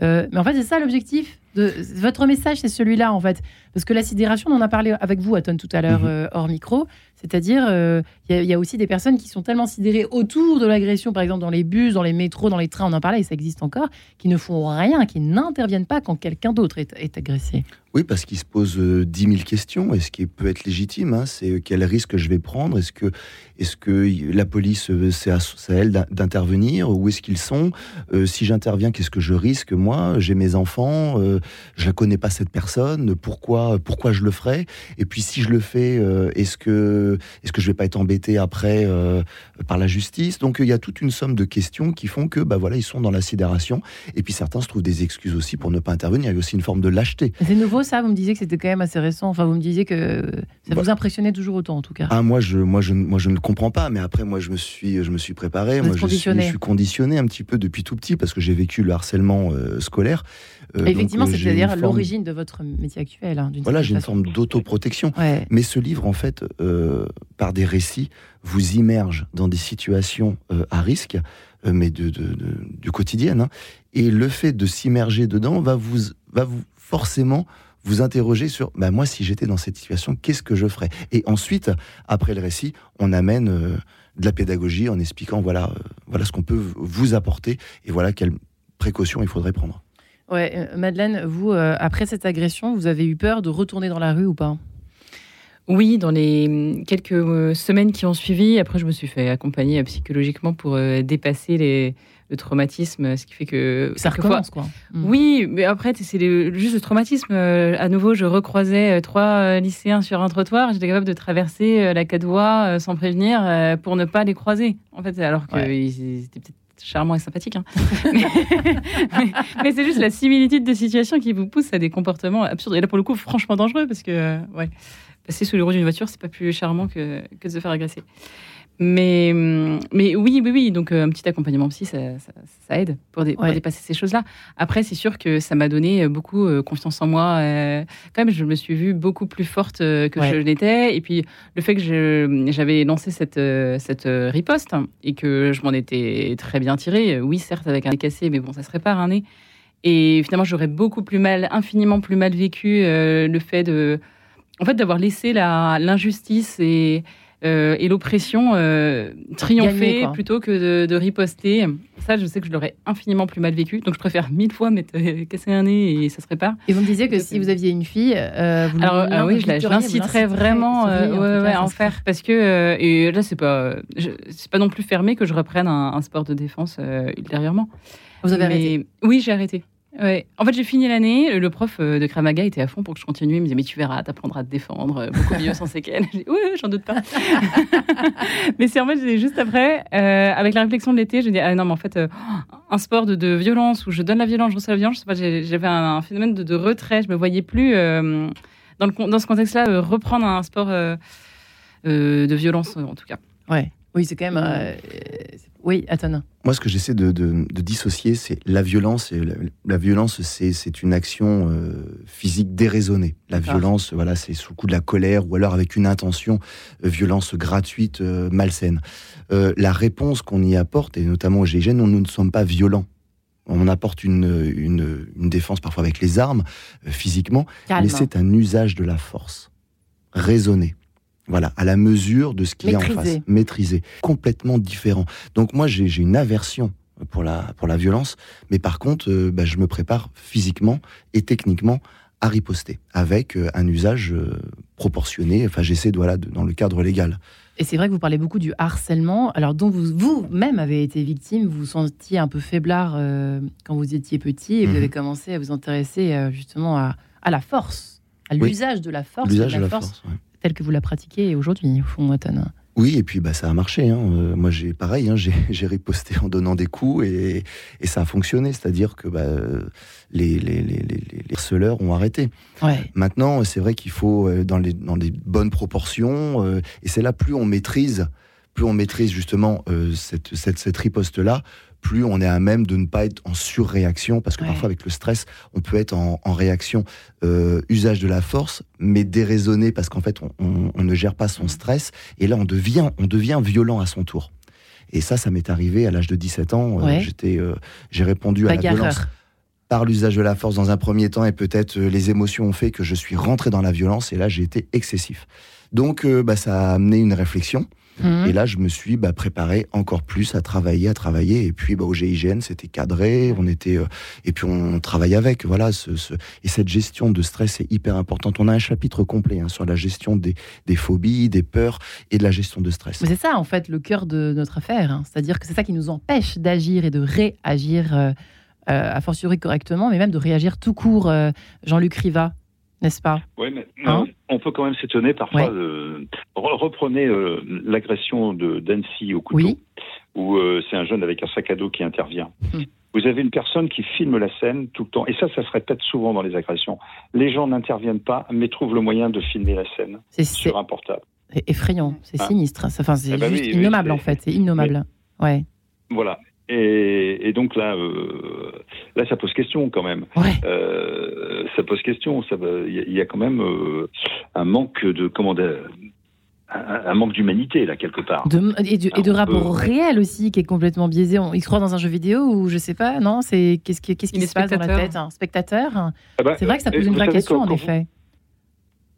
Mais en fait, c'est ça l'objectif. Votre message, c'est celui-là, en fait, parce que la sidération, on en a parlé avec vous, Aton, tout à l'heure Mhm. euh, hors micro. C'est-à-dire, euh, il y, a- il y a aussi des personnes qui sont tellement sidérées autour de l'agression, par exemple dans les bus, dans les métros, dans les trains, on en parlait, et ça existe encore, qui ne font rien, qui n'interviennent pas quand quelqu'un d'autre est, est agressé. Oui, parce qu'ils se posent euh, 10 000 questions, et ce qui peut être légitime, hein, c'est euh, quel risque je vais prendre? Est-ce que, est que la police, euh, c'est à, elle d'in- d'intervenir Où est-ce qu'ils sont? Euh, Si j'interviens, qu'est-ce que je risque Moi, j'ai mes enfants, euh, je ne connais pas cette personne, pourquoi, pourquoi je le ferais Et puis si je le fais, euh, est-ce que, est que je vais pas être embêté après euh, par la justice? Donc il y a toute une somme de questions qui font que bah, voilà, ils sont dans la sidération, et puis certains se trouvent des excuses aussi pour ne pas intervenir. Il y a aussi une forme de lâcheté. C'est nouveau ça, vous me disiez que c'était quand même assez récent, enfin vous me disiez que ça Bah. vous impressionnait toujours autant en tout cas. Ah moi je moi je moi je ne comprends pas mais après moi je me suis je me suis préparé Vous moi je suis, conditionné. je suis conditionné un petit peu depuis tout petit parce que j'ai vécu le harcèlement euh, scolaire. Euh, Effectivement, c'est j'ai une d'ailleurs forme- l'origine de votre métier actuel. hein, Voilà, j'ai une forme d'autoprotection. Ouais. Mais ce livre, en fait, euh, par des récits, vous immerge dans des situations euh, à risque, euh, mais de, de- de- du quotidien. hein. Et le fait de s'immerger dedans va vous, va vous forcément vous interroger sur, bah, moi, si j'étais dans cette situation, qu'est-ce que je ferais? Et ensuite, après le récit, on amène euh, de la pédagogie en expliquant, voilà, euh, voilà ce qu'on peut vous apporter et voilà quelles précautions il faudrait prendre. Ouais, euh, Madeleine, vous, euh, après cette agression, vous avez eu peur de retourner dans la rue ou pas? Oui, dans les hum, quelques euh, semaines qui ont suivi, après je me suis fait accompagner psychologiquement pour dépasser les, le traumatisme, ce qui fait que Ça recommence, quoi. Mm. Oui, mais après c'est le- juste le traumatisme. À nouveau, je recroisais trois lycéens sur un trottoir, j'étais capable de traverser la quatre voies sans prévenir pour ne pas les croiser. En fait, alors qu'ils Ouais. étaient peut-être charmants et sympathiques. hein. <laughs> mais c'est juste la similitude des situations qui vous pousse à des comportements absurdes. Et là, pour le coup, franchement dangereux parce que, ouais, passer sous les roues d'une voiture, c'est pas plus charmant que, que de se faire agresser. Mais, mais oui, oui, oui. Donc, un petit accompagnement psy, ça, ça, aide pour, dépasser ces choses-là. Après, c'est sûr que ça m'a donné beaucoup confiance en moi. quand même, je me suis vue beaucoup plus forte que je l'étais. Et puis, le fait que j'avais lancé cette, cette riposte et que je m'en étais très bien tirée, oui, certes, avec un nez cassé, mais bon, ça se répare un nez. Et finalement, j'aurais beaucoup plus mal, infiniment plus mal vécu le fait de, en fait, d'avoir laissé l'injustice et euh, et l'oppression euh, triompher plutôt que de, riposter. Ça, je sais que je l'aurais infiniment plus mal vécu. Donc, je préfère mille fois m'être euh, cassé un nez et ça se répare. Et vous me disiez que si vous aviez une fille, vous alors ah oui, je l'inciterais vraiment à en faire parce que et là, c'est pas c'est pas non plus fermé que je reprenne un, sport de défense ultérieurement. Vous avez arrêté Oui, j'ai arrêté. Ouais. En fait, j'ai fini l'année. Le prof euh, de Kramaga était à fond pour que je continue. Il me disait Mais tu verras, t'apprendras à te défendre euh, beaucoup mieux sans séquelles. <laughs> J'ai Oui, j'en doute pas. <laughs> mais c'est en fait, juste après, euh, avec la réflexion de l'été, j'ai dit Ah non, mais en fait, un sport de, violence où je donne la violence, je reçois la violence, j'avais un, phénomène de, retrait. Je me voyais plus, dans, dans ce contexte-là, reprendre un sport de violence, en tout cas. Ouais. Oui, c'est quand même. Euh, oui, attends. Moi, ce que j'essaie de, dissocier, c'est la violence. Et la, violence, c'est une action euh, physique déraisonnée. La violence, voilà, c'est sous le coup de la colère ou alors avec une intention, euh, violence gratuite, malsaine. la réponse qu'on y apporte, et notamment au GIGN, nous ne sommes pas violents. On apporte une, une, défense parfois avec les armes, physiquement, mais c'est un usage de la force, raisonné. Voilà, à la mesure de ce qu'il y a en face, maîtrisé, complètement différent. Donc moi, j'ai une aversion pour la, pour la violence, mais par contre, euh, bah, je me prépare physiquement et techniquement à riposter avec euh, un usage euh, proportionné. Enfin, j'essaie voilà, dans le cadre légal. Et c'est vrai que vous parlez beaucoup du harcèlement, alors dont vous vous-même avez été victime, vous vous sentiez un peu faiblard quand vous étiez petit et vous mhm. avez commencé à vous intéresser justement à, à, la force, à l'usage de la force. L'usage de la, force, telle que vous la pratiquez aujourd'hui, au fond, Watton. Oui, et puis bah, ça a marché. Hein. Euh, moi, j'ai pareil, hein, <laughs> j'ai riposté en donnant des coups et, ça a fonctionné. C'est-à-dire que bah, les, les, les, les, harceleurs ont arrêté. Maintenant, c'est vrai qu'il faut, euh, dans les, dans les bonnes proportions, euh, et c'est là, plus on maîtrise, plus on maîtrise justement cette, cette, cette riposte-là, plus on est à même de ne pas être en surréaction, parce que parfois avec le stress, on peut être en, réaction euh, usage de la force, mais déraisonné parce qu'en fait on, ne gère pas son stress, et là on devient, on devient violent à son tour. Et ça, ça m'est arrivé à l'âge de 17 ans. Euh, j'étais, euh, j'ai répondu à la violence par l'usage de la force dans un premier temps, et peut-être les émotions ont fait que je suis rentré dans la violence, et là j'ai été excessif. Donc bah, ça a amené une réflexion. Mhm. Et là, je me suis bah, préparé encore plus à travailler, à travailler. Et puis, bah, au GIGN, c'était cadré. On était euh, et puis on travaille avec. Voilà, ce, ce... et cette gestion de stress est hyper importante. On a un chapitre complet hein, sur la gestion des, des, phobies, des peurs et de la gestion de stress. C'est ça, en fait, le cœur de notre affaire. Hein. C'est-à-dire que c'est ça qui nous empêche d'agir et de réagir. Euh, euh, a fortiori correctement, mais même de réagir tout court. Jean-Luc Riva, n'est-ce pas? Oui, mais hein? on peut quand même s'étonner parfois. reprenez euh, l'agression de d'Annecy au couteau, où euh, c'est un jeune avec un sac à dos qui intervient. Hmm. Vous avez une personne qui filme la scène tout le temps, et ça, ça se répète souvent dans les agressions. Les gens n'interviennent pas, mais trouvent le moyen de filmer la scène sur un portable. Effrayant, c'est ah. sinistre. Enfin, c'est eh ben juste innommable en fait, c'est innommable. Ouais. Voilà. Et, donc là, euh, là, ça pose question quand même. Euh, ça pose question. Il y, a quand même euh, un manque de comment un, manque d'humanité là quelque part. et, de, rapport réel aussi qui est complètement biaisé. il se croit dans un jeu vidéo ou je sais pas. Non, c'est qu'est-ce qui, qu'est-ce qui se passe dans la tête? Un spectateur? Ah bah, c'est vrai que ça pose une vraie question en effet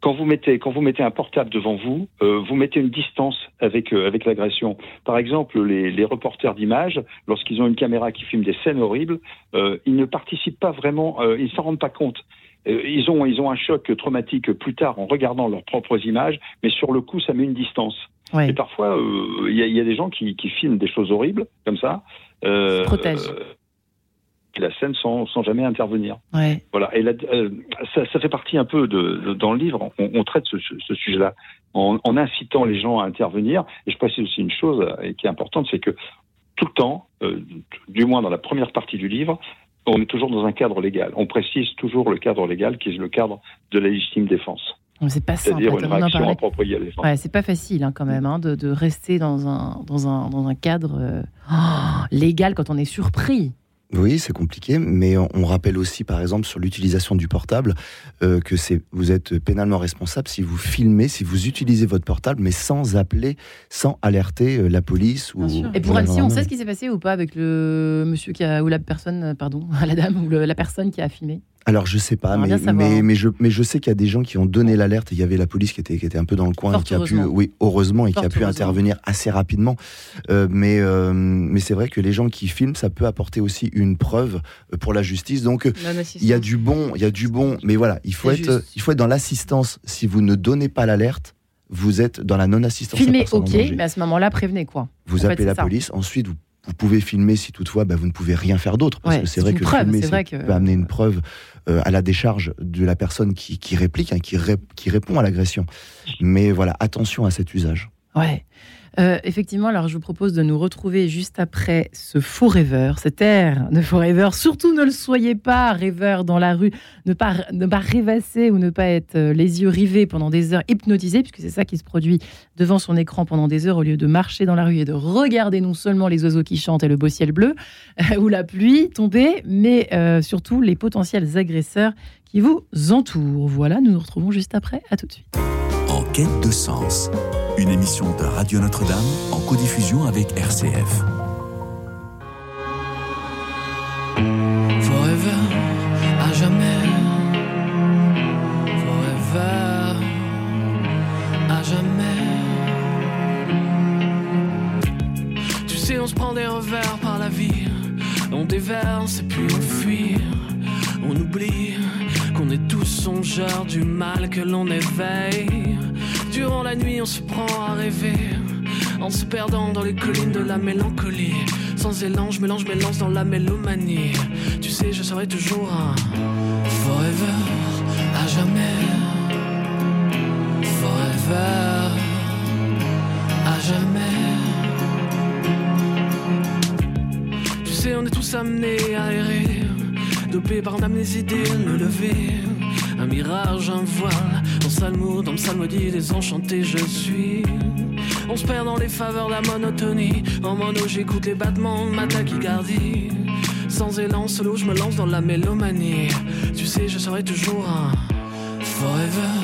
quand vous mettez quand vous mettez un portable devant vous, euh, vous mettez une distance avec euh, avec l'agression. Par exemple, les, les reporters d'images, lorsqu'ils ont une caméra qui filme des scènes horribles, euh, ils ne participent pas vraiment, ils ne s'en rendent pas compte. ils ont ils ont un choc traumatique plus tard en regardant leurs propres images, mais sur le coup, ça met une distance. Et parfois, il y, y, a des gens qui, qui filment des choses horribles comme ça. Euh, la scène sans, sans jamais intervenir. Voilà. Et euh, ça, ça, fait partie un peu de, dans le livre. On, traite ce, ce, sujet-là en, en, incitant les gens à intervenir. Et je précise aussi une chose euh, qui est importante, c'est que tout le temps, euh, du moins dans la première partie du livre, on est toujours dans un cadre légal. On précise toujours le cadre légal qui est le cadre de la légitime défense. C'est pas simple. C'est-à-dire une on en réaction appropriée à. Ouais, c'est pas facile hein, quand même hein, de, de rester dans un, dans un, dans un cadre euh, oh, légal quand on est surpris. Oui, c'est compliqué, mais on, rappelle aussi, par exemple, sur l'utilisation du portable, euh, que c'est vous êtes pénalement responsable si vous filmez, si vous utilisez votre portable, mais sans appeler, sans alerter euh, la police ou. Et pour Annecy, on sait ce qui s'est passé ou pas avec le monsieur qui a, ou la personne, euh, pardon, <laughs> la dame ou le- la personne qui a filmé? Alors je sais pas, mais, hein. mais je, mais je sais qu'il y a des gens qui ont donné l'alerte. Il y avait la police qui était, qui était un peu dans le coin, Fort et qui a pu, oui, heureusement, et qui a pu intervenir assez rapidement. Euh, mais euh, mais c'est vrai que les gens qui filment, ça peut apporter aussi une preuve euh, pour la justice. Donc il y a du bon, il y a du bon, mais voilà, il faut être, juste. il faut être dans l'assistance. Si vous ne donnez pas l'alerte, vous êtes dans la non-assistance. en ok, mais à ce moment-là, prévenez quoi. Vous en appelez la ça. police. Ensuite, vous, vous pouvez filmer si toutefois bah, vous ne pouvez rien faire d'autre. Parce Ouais, que c'est vrai que preuve, filmer, c'est que- peut amener une preuve euh, à la décharge de la personne qui, qui réplique, hein, qui, ré- qui répond à l'agression. Mais voilà, attention à cet usage. Ouais. Euh, effectivement, alors je vous propose de nous retrouver juste après ce faux rêveur, cet air de faux rêveur. Surtout ne le soyez pas, rêveur dans la rue, ne pas, ne pas rêvasser ou ne pas être euh, les yeux rivés pendant des heures, hypnotisé, puisque c'est ça qui se produit devant son écran pendant des heures, au lieu de marcher dans la rue et de regarder non seulement les oiseaux qui chantent et le beau ciel bleu, ou la pluie tomber, mais euh, surtout les potentiels agresseurs qui vous entourent. Voilà, nous nous retrouvons juste après. À tout de suite. De sens, une émission de Radio Notre-Dame en codiffusion avec RCF. Forever, à jamais. Forever, à jamais. Tu sais, on se prend des revers par la vie. On déverse et puis on fuit. On oublie qu'on est tous songeurs du mal que l'on éveille. Durant la nuit, on se prend à rêver. En se perdant dans les collines de la mélancolie. Sans élan, je mélange, mélange dans la mélomanie. Tu sais, je serai toujours un forever, à jamais. Forever, à jamais. Tu sais, on est tous amenés à errer. Dopés par une amnésie le lever. Un mirage, un voile. Dans Salmo, dans le psalmodie désenchanté, je suis. On se perd dans les faveurs de la monotonie. En mono, j'écoute les battements de ma tachycardie. Sans élan, solo, je me lance dans la mélomanie. Tu sais, je serai toujours un forever,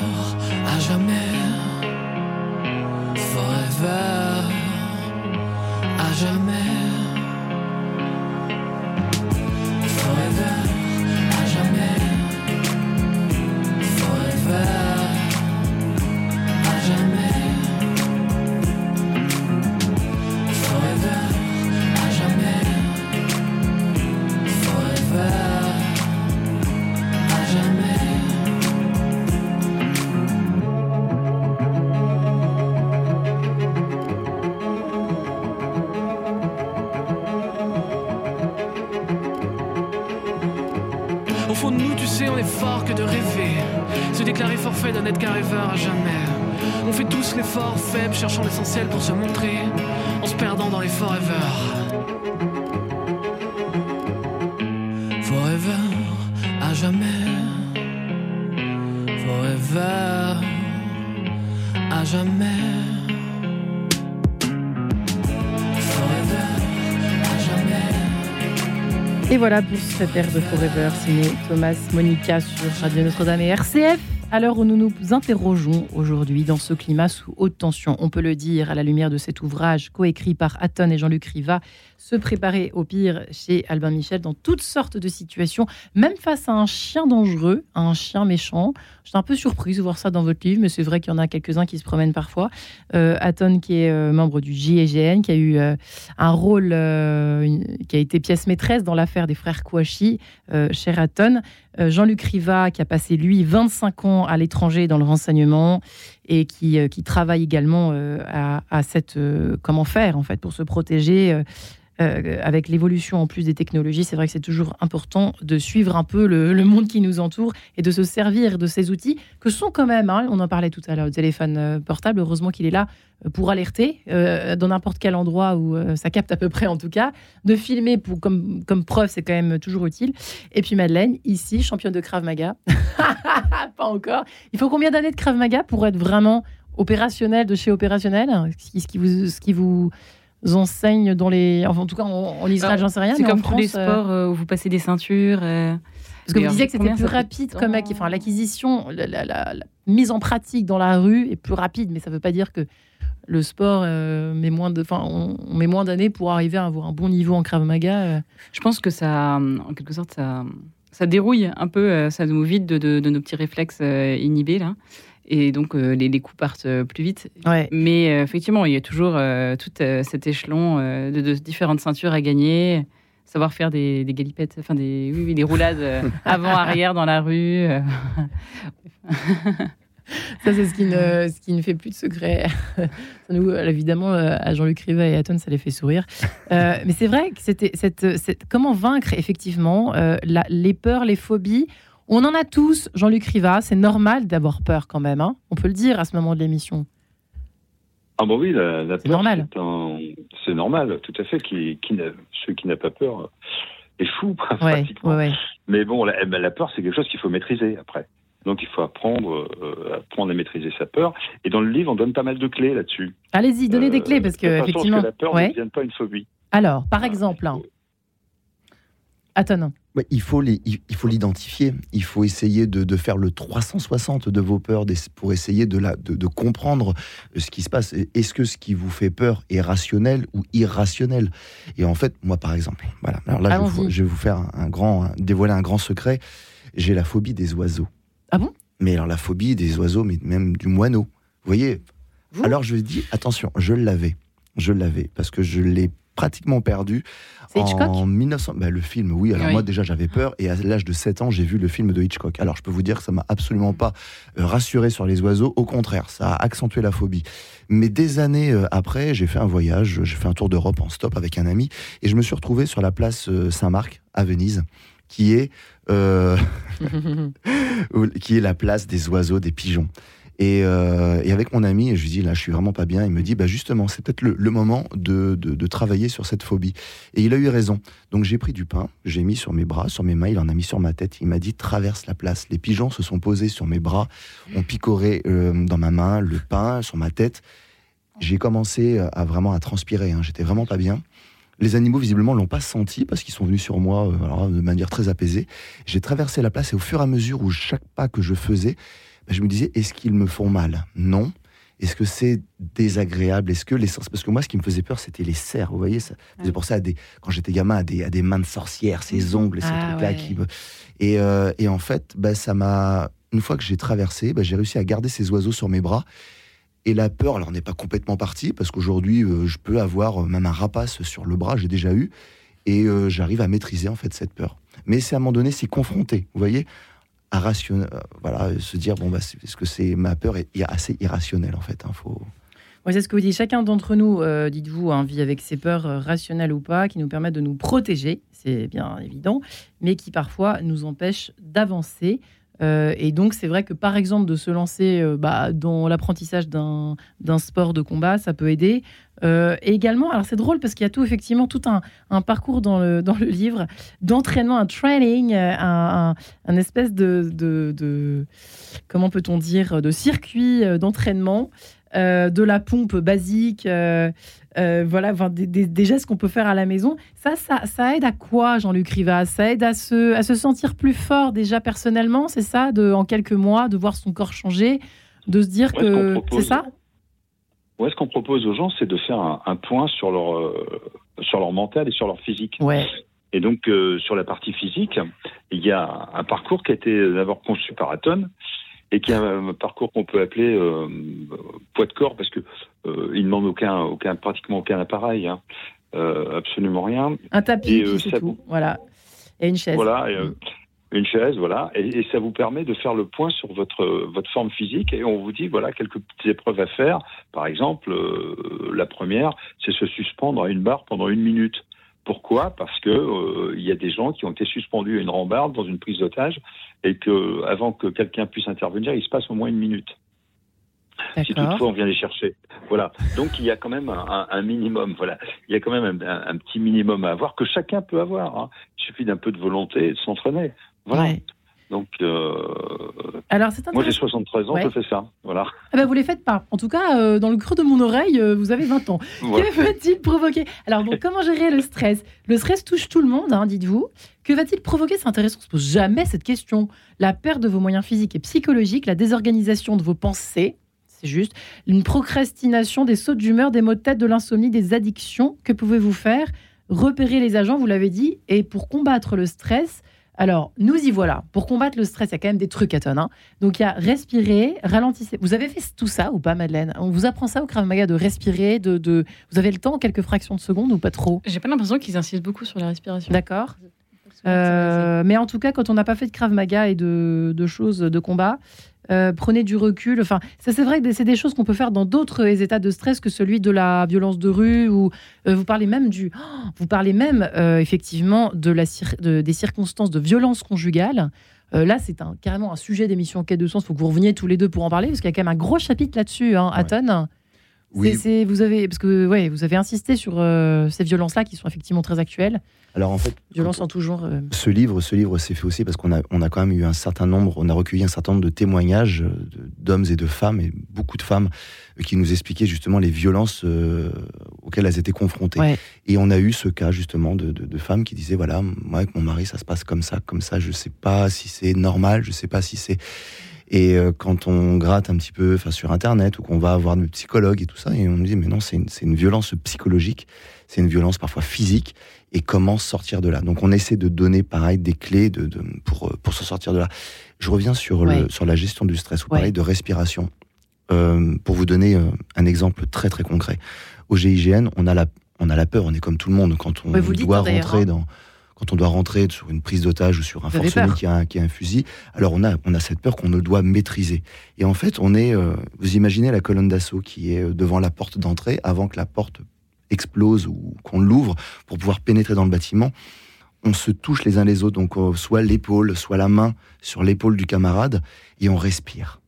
à jamais. Forever, à jamais. Pour se montrer, en se perdant dans les forever. Forever, à jamais. Forever, à jamais. Et voilà pour cet air de Forever signé Thomas Monica sur Radio Notre-Dame et RCF. À l'heure où nous nous interrogeons aujourd'hui dans ce climat sous haute tension, on peut le dire à la lumière de cet ouvrage coécrit par Hatton et Jean-Luc Riva, se préparer au pire chez Albin Michel dans toutes sortes de situations, même face à un chien dangereux, un chien méchant. J'étais un peu surprise de voir ça dans votre livre, mais c'est vrai qu'il y en a quelques-uns qui se promènent parfois. Euh, Hatton, qui est euh, membre du JEGN, qui a eu euh, un rôle, euh, qui a été pièce maîtresse dans l'affaire des frères Kouachi, chez Hatton. Euh, Jean-Luc Riva, qui a passé, lui, 25 ans à l'étranger dans le renseignement et qui, euh, qui travaille également euh, à, à cette, comment faire, en fait, pour se protéger. Euh, avec l'évolution en plus des technologies, c'est vrai que c'est toujours important de suivre un peu le, monde qui nous entoure et de se servir de ces outils que sont quand même, hein, on en parlait tout à l'heure, le téléphone euh, portable, heureusement qu'il est là euh, pour alerter dans n'importe quel endroit où ça capte à peu près en tout cas, de filmer pour, comme, comme preuve, c'est quand même toujours utile. Et puis Madeleine, ici, championne de Krav Maga. <laughs> Pas encore. Il faut combien d'années de Krav Maga pour être vraiment opérationnel de chez opérationnel? Ce qui vous, ce qui vous enseignent dans les. en tout cas, en, Israël, j'en sais rien. C'est comme tous les euh, sports euh, où vous passez des ceintures. Euh, Parce que vous disiez que c'était plus rapide comme enfin, l'acquisition, la, mise en pratique dans la rue est plus rapide, mais ça ne veut pas dire que le sport met moins de, enfin, on, met moins d'années pour arriver à avoir un bon niveau en Krav Maga. Je pense que ça, en quelque sorte, ça, ça dérouille un peu, ça nous vide de, de, de nos petits réflexes inhibés là et donc euh, les, les, coups partent euh, plus vite. Mais euh, effectivement, il y a toujours tout cet échelon de, différentes ceintures à gagner, savoir faire des, galipettes, enfin des, oui, des roulades <laughs> avant-arrière dans la rue. <laughs> ça, c'est ce qui, ne, ce qui ne fait plus de secret. <laughs> nous, évidemment, à Jean-Luc Rivet et à Ton, ça les fait sourire. mais c'est vrai que c'était cette, cette, comment vaincre effectivement la, les peurs, les phobies. On en a tous, Jean-Luc Riva, c'est normal d'avoir peur quand même, hein. on peut le dire à ce moment de l'émission. Ah bon oui, la, la c'est normal. C'est normal, tout à fait. Qui, qui celui qui n'a pas peur est fou, <laughs> pratiquement. Mais bon, la, peur, c'est quelque chose qu'il faut maîtriser après. Donc il faut apprendre, euh, apprendre à maîtriser sa peur. Et dans le livre, on donne pas mal de clés là-dessus. Allez-y, donnez des clés parce que de effectivement, que la peur ne devienne pas une phobie. Alors, par exemple, hein. attends il faut l'identifier. Il faut essayer de, faire le 360 de vos peurs pour essayer de, la, de, comprendre euh, ce qui se passe. Est-ce que ce qui vous fait peur est rationnel ou irrationnel? Et en fait, moi, par exemple, voilà. Alors là, je, vais vous faire un, grand, dévoiler un grand secret. J'ai la phobie des oiseaux. Ah bon? Mais alors la phobie des oiseaux, mais même du moineau. Vous voyez? Alors je dis attention, je l'avais, je l'avais parce que je l'ai pratiquement perdu. En 1900, bah, le film, oui. Alors moi déjà j'avais peur et à l'âge de 7 ans j'ai vu le film de Hitchcock. Alors je peux vous dire que ça m'a absolument pas euh, rassuré sur les oiseaux. Au contraire, ça a accentué la phobie. Mais des années euh, après, j'ai fait un voyage, j'ai fait un tour d'Europe en stop avec un ami et je me suis retrouvé sur la place euh, Saint-Marc à Venise, qui est <laughs> <laughs> qui est la place des oiseaux, des pigeons. Euh, et, avec mon ami, je lui dis là, je suis vraiment pas bien. Il me dit bah justement, c'est peut-être le, moment de, de, travailler sur cette phobie. Et il a eu raison. Donc j'ai pris du pain, j'ai mis sur mes bras, sur mes mains, il en a mis sur ma tête. Il m'a dit traverse la place. Les pigeons se sont posés sur mes bras, ont picoré euh, dans ma main le pain sur ma tête. J'ai commencé euh, à vraiment à transpirer. Hein. J'étais vraiment pas bien. Les animaux, visiblement, l'ont pas senti parce qu'ils sont venus sur moi de manière très apaisée. J'ai traversé la place et au fur et à mesure où chaque pas que je faisais, je me disais, est-ce qu'ils me font mal? Non. Est-ce que c'est désagréable? Est-ce que les Parce que moi, ce qui me faisait peur, c'était les cerfs. Vous voyez, ça faisait pour ça à des... quand j'étais gamin, à des... à des mains de sorcières, ces mmh. ongles, ces ah trucs-là qui me. Et, euh, et, en fait, bah, ça m'a. Une fois que j'ai traversé, bah, j'ai réussi à garder ces oiseaux sur mes bras. Et la peur, alors on n'est pas complètement parti, parce qu'aujourd'hui, euh, je peux avoir euh, même un rapace sur le bras, j'ai déjà eu, et j'arrive à maîtriser en fait cette peur. Mais c'est à un moment donné s'y confronter. Vous voyez, euh, se dire bon bah est-ce que c'est ma peur est assez irrationnelle en fait. Hein, faut... c'est ce que vous dites. Chacun d'entre nous, euh, dites-vous, hein, vit avec ses peurs euh, rationnelles ou pas, qui nous permettent de nous protéger, c'est bien évident, mais qui parfois nous empêchent d'avancer. Et donc, c'est vrai que par exemple, de se lancer bah, dans l'apprentissage d'un sport de combat, ça peut aider. Euh, et également, alors c'est drôle parce qu'il y a tout effectivement tout un, parcours dans le, dans le livre d'entraînement, un training, euh, un, un, espèce de, de, de comment peut-on dire, de circuit euh, de la pompe basique, voilà, des, des, gestes qu'on peut faire à la maison. Ça, ça, ça aide à quoi, Jean-Luc Rivas? Ça aide à se, à se sentir plus fort déjà personnellement, c'est ça, de, en quelques mois, de voir son corps changer, de se dire que c'est ça? Ouais, ce qu'on propose aux gens, c'est de faire un, point sur leur, euh, sur leur mental et sur leur physique. Ouais. Et donc, euh, sur la partie physique, il y a un parcours qui a été d'abord conçu par Aton et qui est un, parcours qu'on peut appeler euh, poids de corps parce que euh, il ne demande aucun, aucun, pratiquement aucun appareil, hein, absolument rien. Un tapis, c'est tout. Voilà. Et une chaise. Voilà. Et, mm une chaise, voilà, et, ça vous permet de faire le point sur votre votre forme physique et on vous dit voilà quelques petites épreuves à faire. Par exemple, euh, la première, c'est se suspendre à une barre pendant une minute. Pourquoi? Parce que euh, il y a des gens qui ont été suspendus à une rambarde dans une prise d'otage et que avant que quelqu'un puisse intervenir, il se passe au moins une minute. Si toutefois on vient les chercher. Voilà. Donc il y a quand même un, un- un minimum. Voilà. Il y a quand même un, un- un petit minimum à avoir que chacun peut avoir. hein. Il suffit d'un peu de volonté et de s'entraîner. Voilà. Ouais. Donc euh, Alors, moi j'ai intéressant. 73 ans, Ouais. je fais ça. Voilà. Ah bah, vous les faites pas. En tout cas, euh, dans le creux de mon oreille, euh, vous avez 20 ans. <laughs> Que va-t-il provoquer? Alors, bon, comment gérer le stress? Le stress touche tout le monde, hein, dites-vous. Que va-t-il provoquer? C'est intéressant, on se pose jamais cette question. La perte de vos moyens physiques et psychologiques, la désorganisation de vos pensées, c'est juste, une procrastination, des sautes d'humeur, des maux de tête, de l'insomnie, des addictions. Que pouvez-vous faire? Repérer les agents, vous l'avez dit, et pour combattre le stress. Alors, nous y voilà. Pour combattre le stress, il y a quand même des trucs à tonnes. hein. Donc, il y a respirer, ralentissez. Vous avez fait tout ça ou pas, Madeleine? On vous apprend ça au Krav Maga de respirer, de, de... Vous avez le temps, quelques fractions de secondes ou pas trop? J'ai pas l'impression qu'ils insistent beaucoup sur la respiration. D'accord. Euh, mais en tout cas, quand on n'a pas fait de Krav Maga et de, de choses de combat, euh, prenez du recul. Enfin, ça c'est vrai que c'est des choses qu'on peut faire dans d'autres états de stress que celui de la violence de rue. Ou euh, vous parlez même du, oh, vous parlez même euh, effectivement de la cir- de- des circonstances de violence conjugale. Là, c'est un, carrément un sujet d'émission quête de sens. Il faut que vous reveniez tous les deux pour en parler, parce qu'il y a quand même un gros chapitre là-dessus, hein. Aton. Oui. C'est- vous avez, parce que ouais, vous avez insisté sur ces violences-là qui sont effectivement très actuelles. Alors en fait, Violences en tout genre. euh, ce livre, ce livre s'est fait aussi parce qu'on a, on a quand même eu un certain nombre, on a recueilli un certain nombre de témoignages euh, d'hommes et de femmes, et beaucoup de femmes euh, qui nous expliquaient justement les violences euh, auxquelles elles étaient confrontées. Ouais. Et on a eu ce cas justement de, de- de femmes qui disaient voilà, moi avec mon mari, ça se passe comme ça, comme ça, je sais pas si c'est normal, je sais pas si c'est. Et euh, quand on gratte un petit peu sur Internet ou qu'on va voir des psychologues et tout ça, et on nous dit mais non, c'est une, violence psychologique, c'est une violence parfois physique, et comment sortir de là? Donc on essaie de donner pareil des clés de, de- pour, euh, pour se sortir de là. Je reviens sur, Ouais. le, sur la gestion du stress, vous Ouais. parlez de respiration. Euh, pour vous donner un exemple très très concret. Au GIGN, on a la, on a la peur, on est comme tout le monde quand on Ouais, vous le dites, doit hein, rentrer hein. dans quand on doit rentrer sur une prise d'otage ou sur un forcené qui a, un- qui a un fusil, alors on a, on a cette peur qu'on ne doit maîtriser. Et en fait, on est, euh, vous imaginez la colonne d'assaut qui est euh, devant la porte d'entrée avant que la porte explose ou qu'on l'ouvre pour pouvoir pénétrer dans le bâtiment. On se touche les uns les autres, donc euh, soit l'épaule, soit la main sur l'épaule du camarade, et on respire.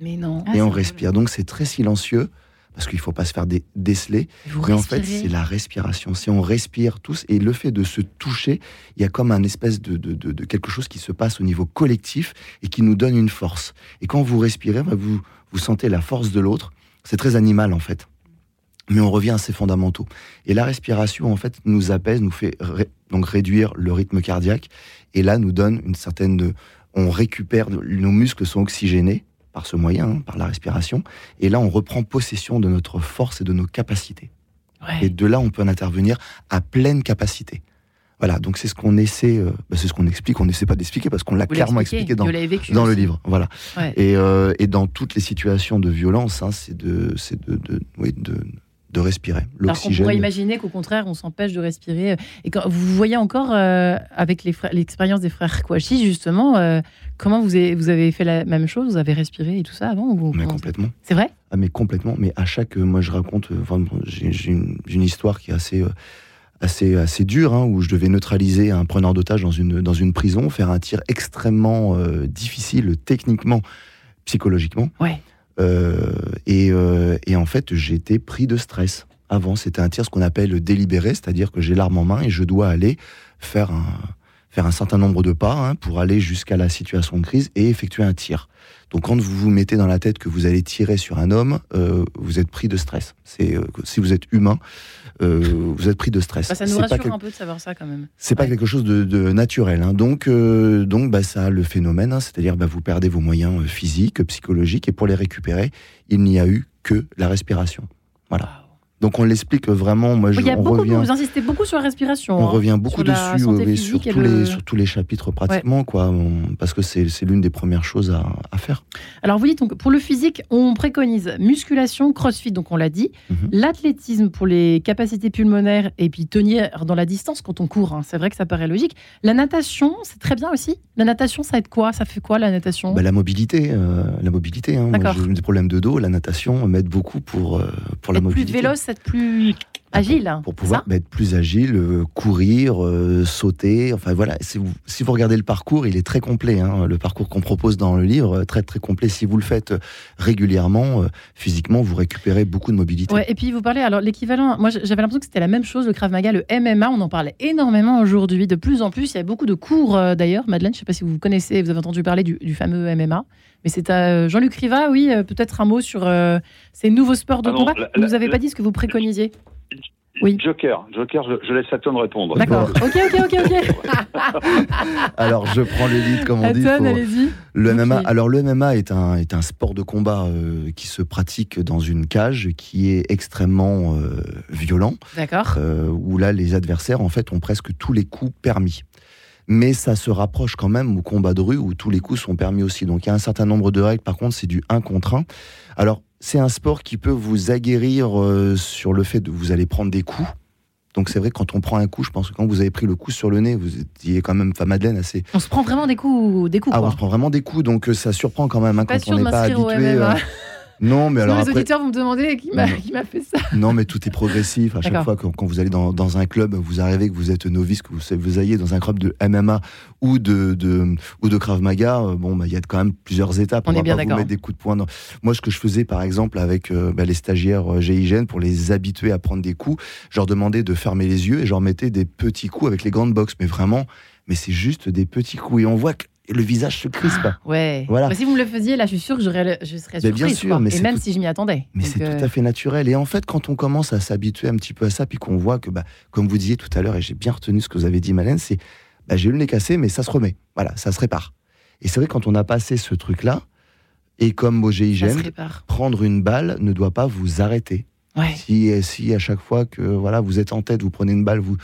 Mais non. Ah, et on respire. Donc c'est très silencieux, parce qu'il ne faut pas se faire dé- déceler. Vous Mais en fait, respirez. c'est la respiration. Si on respire tous, et le fait de se toucher, il y a comme un espèce de, de, de- de quelque chose qui se passe au niveau collectif et qui nous donne une force. Et quand vous respirez, bah, vous, vous sentez la force de l'autre. C'est très animal, en fait. Mais on revient à ces fondamentaux. Et la respiration, en fait, nous apaise, nous fait ré- donc réduire le rythme cardiaque. Et là, nous donne une certaine. on récupère, nos muscles sont oxygénés par ce moyen, hein, par la respiration. Et là, on reprend possession de notre force et de nos capacités. Ouais. Et de là, on peut en intervenir à pleine capacité. Voilà, donc c'est ce qu'on essaie, euh, bah, c'est ce qu'on explique. On n'essaie pas d'expliquer parce qu'on l'a clairement expliqué dans, le livre. Voilà. Ouais. Et, euh, et dans toutes les situations de violence, hein, c'est de, c'est de, de, oui, de, de respirer. Alors L'oxygène. pourrait imaginer qu'au contraire, on s'empêche de respirer. Et quand vous voyez encore, euh, avec l'expérience des frères Kouachi, justement, euh, comment vous avez, vous avez fait la même chose? Vous avez respiré et tout ça avant ou vous- Mais complètement. C'est vrai? Ah, mais complètement. Mais à chaque, euh, moi, je raconte, euh, enfin, j'ai une, histoire qui est assez, euh, assez, assez dure, hein, où je devais neutraliser un preneur d'otage dans une, dans une prison, faire un tir extrêmement euh, difficile, techniquement, psychologiquement. Ouais. Euh, et, euh, et en fait, j'étais pris de stress. Avant, c'était un tir, ce qu'on appelle délibéré, c'est-à-dire que j'ai l'arme en main et je dois aller faire un, faire un certain nombre de pas hein, pour aller jusqu'à la situation de crise et effectuer un tir. Donc, quand vous vous mettez dans la tête que vous allez tirer sur un homme, euh, vous êtes pris de stress. C'est euh, si vous êtes humain, euh, vous êtes pris de stress. Bah, Ça nous pas rassure quel- un peu de savoir ça quand même. c'est pas Ouais. quelque chose de, de naturel. hein. Donc, donc bah, ça a le phénomène, hein, c'est-à-dire bah, vous perdez vos moyens physiques, psychologiques, et pour les récupérer, il n'y a eu que la respiration. Voilà. Donc on l'explique vraiment. Moi, je, Il y a on beaucoup, revient, vous insistez beaucoup sur la respiration. on hein. revient beaucoup dessus, sur tous le- les sur tous les chapitres pratiquement, quoi. on- parce que c'est l'une des premières choses à, à faire. Alors vous dites donc pour le physique, on préconise musculation, crossfit, donc on l'a dit, Mhm. l'athlétisme pour les capacités pulmonaires et puis tenir dans la distance quand on court. hein. C'est vrai que ça paraît logique. La natation, c'est très bien aussi. La natation, ça aide quoi? Ça fait quoi la natation? Bah, la mobilité, euh, la mobilité. Hein. J'ai des problèmes de dos. La natation m'aide beaucoup pour euh, pour la Être plus mobilité. véloce, être plus Agile. pour pouvoir ça bah, être plus agile, euh, courir, euh, sauter. Enfin voilà, si vous, si vous regardez le parcours, il est très complet. hein. le parcours qu'on propose dans le livre, euh, très très complet. Si vous le faites régulièrement, euh, physiquement, vous récupérez beaucoup de mobilité. Ouais, et puis vous parlez, alors l'équivalent, moi j'avais l'impression que c'était la même chose, le Krav Maga, le MMA, on en parlait énormément aujourd'hui, de plus en plus, il y a beaucoup de cours euh, d'ailleurs. Madeleine, je ne sais pas si vous connaissez, vous avez entendu parler du, du fameux MMA, mais c'est à Jean-Luc Riva, oui, peut-être un mot sur euh, ces nouveaux sports de Ah non, combat. la- Vous nous la- avez la- pas dit ce que vous préconisiez? Oui. Joker, Joker, je, je laisse Aton répondre. D'accord, ok, ok, ok, ok. <laughs> Alors je prends le lead, comme on dit. Aton, faut- allez-y. Le. MMA, alors le MMA est un, est un sport de combat euh, qui se pratique dans une cage qui est extrêmement euh, violent, D'accord. euh, où là les adversaires en fait ont presque tous les coups permis. Mais ça se rapproche quand même au combat de rue où tous les coups sont permis aussi. Donc il y a un certain nombre de règles. Par contre, c'est du 1 contre 1. Alors c'est un sport qui peut vous aguerrir euh, sur le fait de vous allez prendre des coups. Donc c'est vrai que quand on prend un coup, je pense que quand vous avez pris le coup sur le nez, vous étiez quand même, enfin Madeleine, assez On se prend vraiment des coups, des coups. ah, quoi. on se prend vraiment des coups, donc euh, ça surprend quand même hein, Pas quand on n'est pas habitué. Non, mais Sinon, alors les après, auditeurs vont me demander qui m'a fait ça. non, mais tout est progressif. À chaque fois que quand vous allez dans, dans un club, vous arrivez que vous êtes novice, que vous, vous ayez dans un club de MMA ou de, de ou de Krav Maga. euh, Bon, bah, il y a quand même plusieurs étapes. On est va bien pas vous d'accord. mettre des coups de poing. dans- Moi, ce que je faisais, par exemple, avec euh, bah, les stagiaires euh, GIGN pour les habituer à prendre des coups, je leur demandais de fermer les yeux et je leur mettais des petits coups avec les grandes boxes. Mais vraiment, mais c'est juste des petits coups et on voit que le visage se crispe. Ouais. Voilà. Bah, si vous me le faisiez, là, je suis sûre que je serais Mais surprise. bien sûr, quoi. mais Et même tout- si je m'y attendais. Mais c'est euh, tout à fait naturel. Et en fait, quand on commence à s'habituer un petit peu à ça, puis qu'on voit que, bah, comme vous disiez tout à l'heure, et j'ai bien retenu ce que vous avez dit, Malène, c'est bah, j'ai eu le nez cassé, mais ça se remet. Voilà, ça se répare. Et c'est vrai, quand on a passé ce truc-là, et comme au GIGN, prendre une balle ne doit pas vous arrêter. Ouais. Si, si à chaque fois que voilà, vous êtes en tête, vous prenez une balle, vous,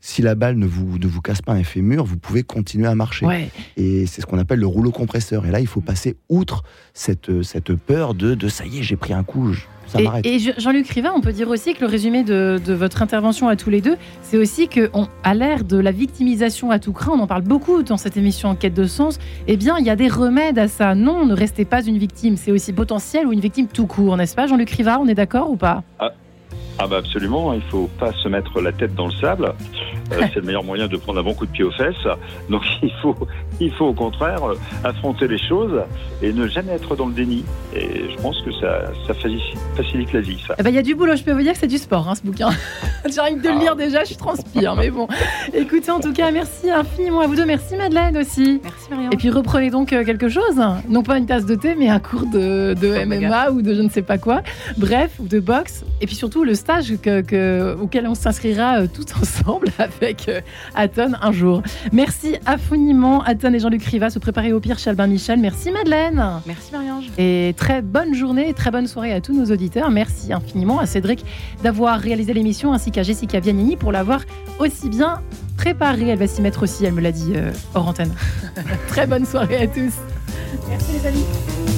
si la balle ne vous, ne vous casse pas un fémur, vous pouvez continuer à marcher. Ouais. Et c'est ce qu'on appelle le rouleau compresseur. Et là, il faut passer outre cette, cette peur de, de ça y est, j'ai pris un coup, je- ça Et, m'arrête. et Je- Jean-Luc Riva, on peut dire aussi que le résumé de, de votre intervention à tous les deux, c'est aussi qu'à l'ère de la victimisation à tout craint, on en parle beaucoup dans cette émission Enquête de sens, eh bien, il y a des remèdes à ça. Non, ne restez pas une victime, c'est aussi potentiel ou une victime tout court, n'est-ce pas, Jean-Luc Riva On est d'accord ou pas? Ah bah absolument, il faut pas se mettre la tête dans le sable. Euh, c'est le meilleur moyen de prendre un bon coup de pied aux fesses. Donc <laughs> il faut, il faut au contraire euh, affronter les choses et ne jamais être dans le déni. Et je pense que ça, ça facilite, la vie, ça. Eh ben, Il y a du boulot, je peux vous dire que c'est du sport, hein, ce bouquin. <laughs> J'ai envie de le lire déjà, je transpire, mais bon. Écoutez, en tout cas, merci infiniment à vous deux. Merci Madeleine aussi. Merci Marianne. Et puis reprenez donc euh, quelque chose, non pas une tasse de thé, mais un cours de, de. MMA ou de je ne sais pas quoi, bref, ou de boxe. Et puis surtout le stage que, que- auquel on s'inscrira tous <laughs> ensemble avec euh, Aton un jour. Merci infiniment Aton et Jean-Luc Riva, se préparer au pire chez Albin Michel. Merci Madeleine. Merci Marie-Ange. Et très bonne journée et très bonne soirée à tous nos auditeurs. Merci infiniment à Cédric d'avoir réalisé l'émission ainsi qu'à Jessica Vianini pour l'avoir aussi bien préparée. Elle va s'y mettre aussi, elle me l'a dit euh, hors antenne. <laughs> très bonne soirée à tous. Merci les amis.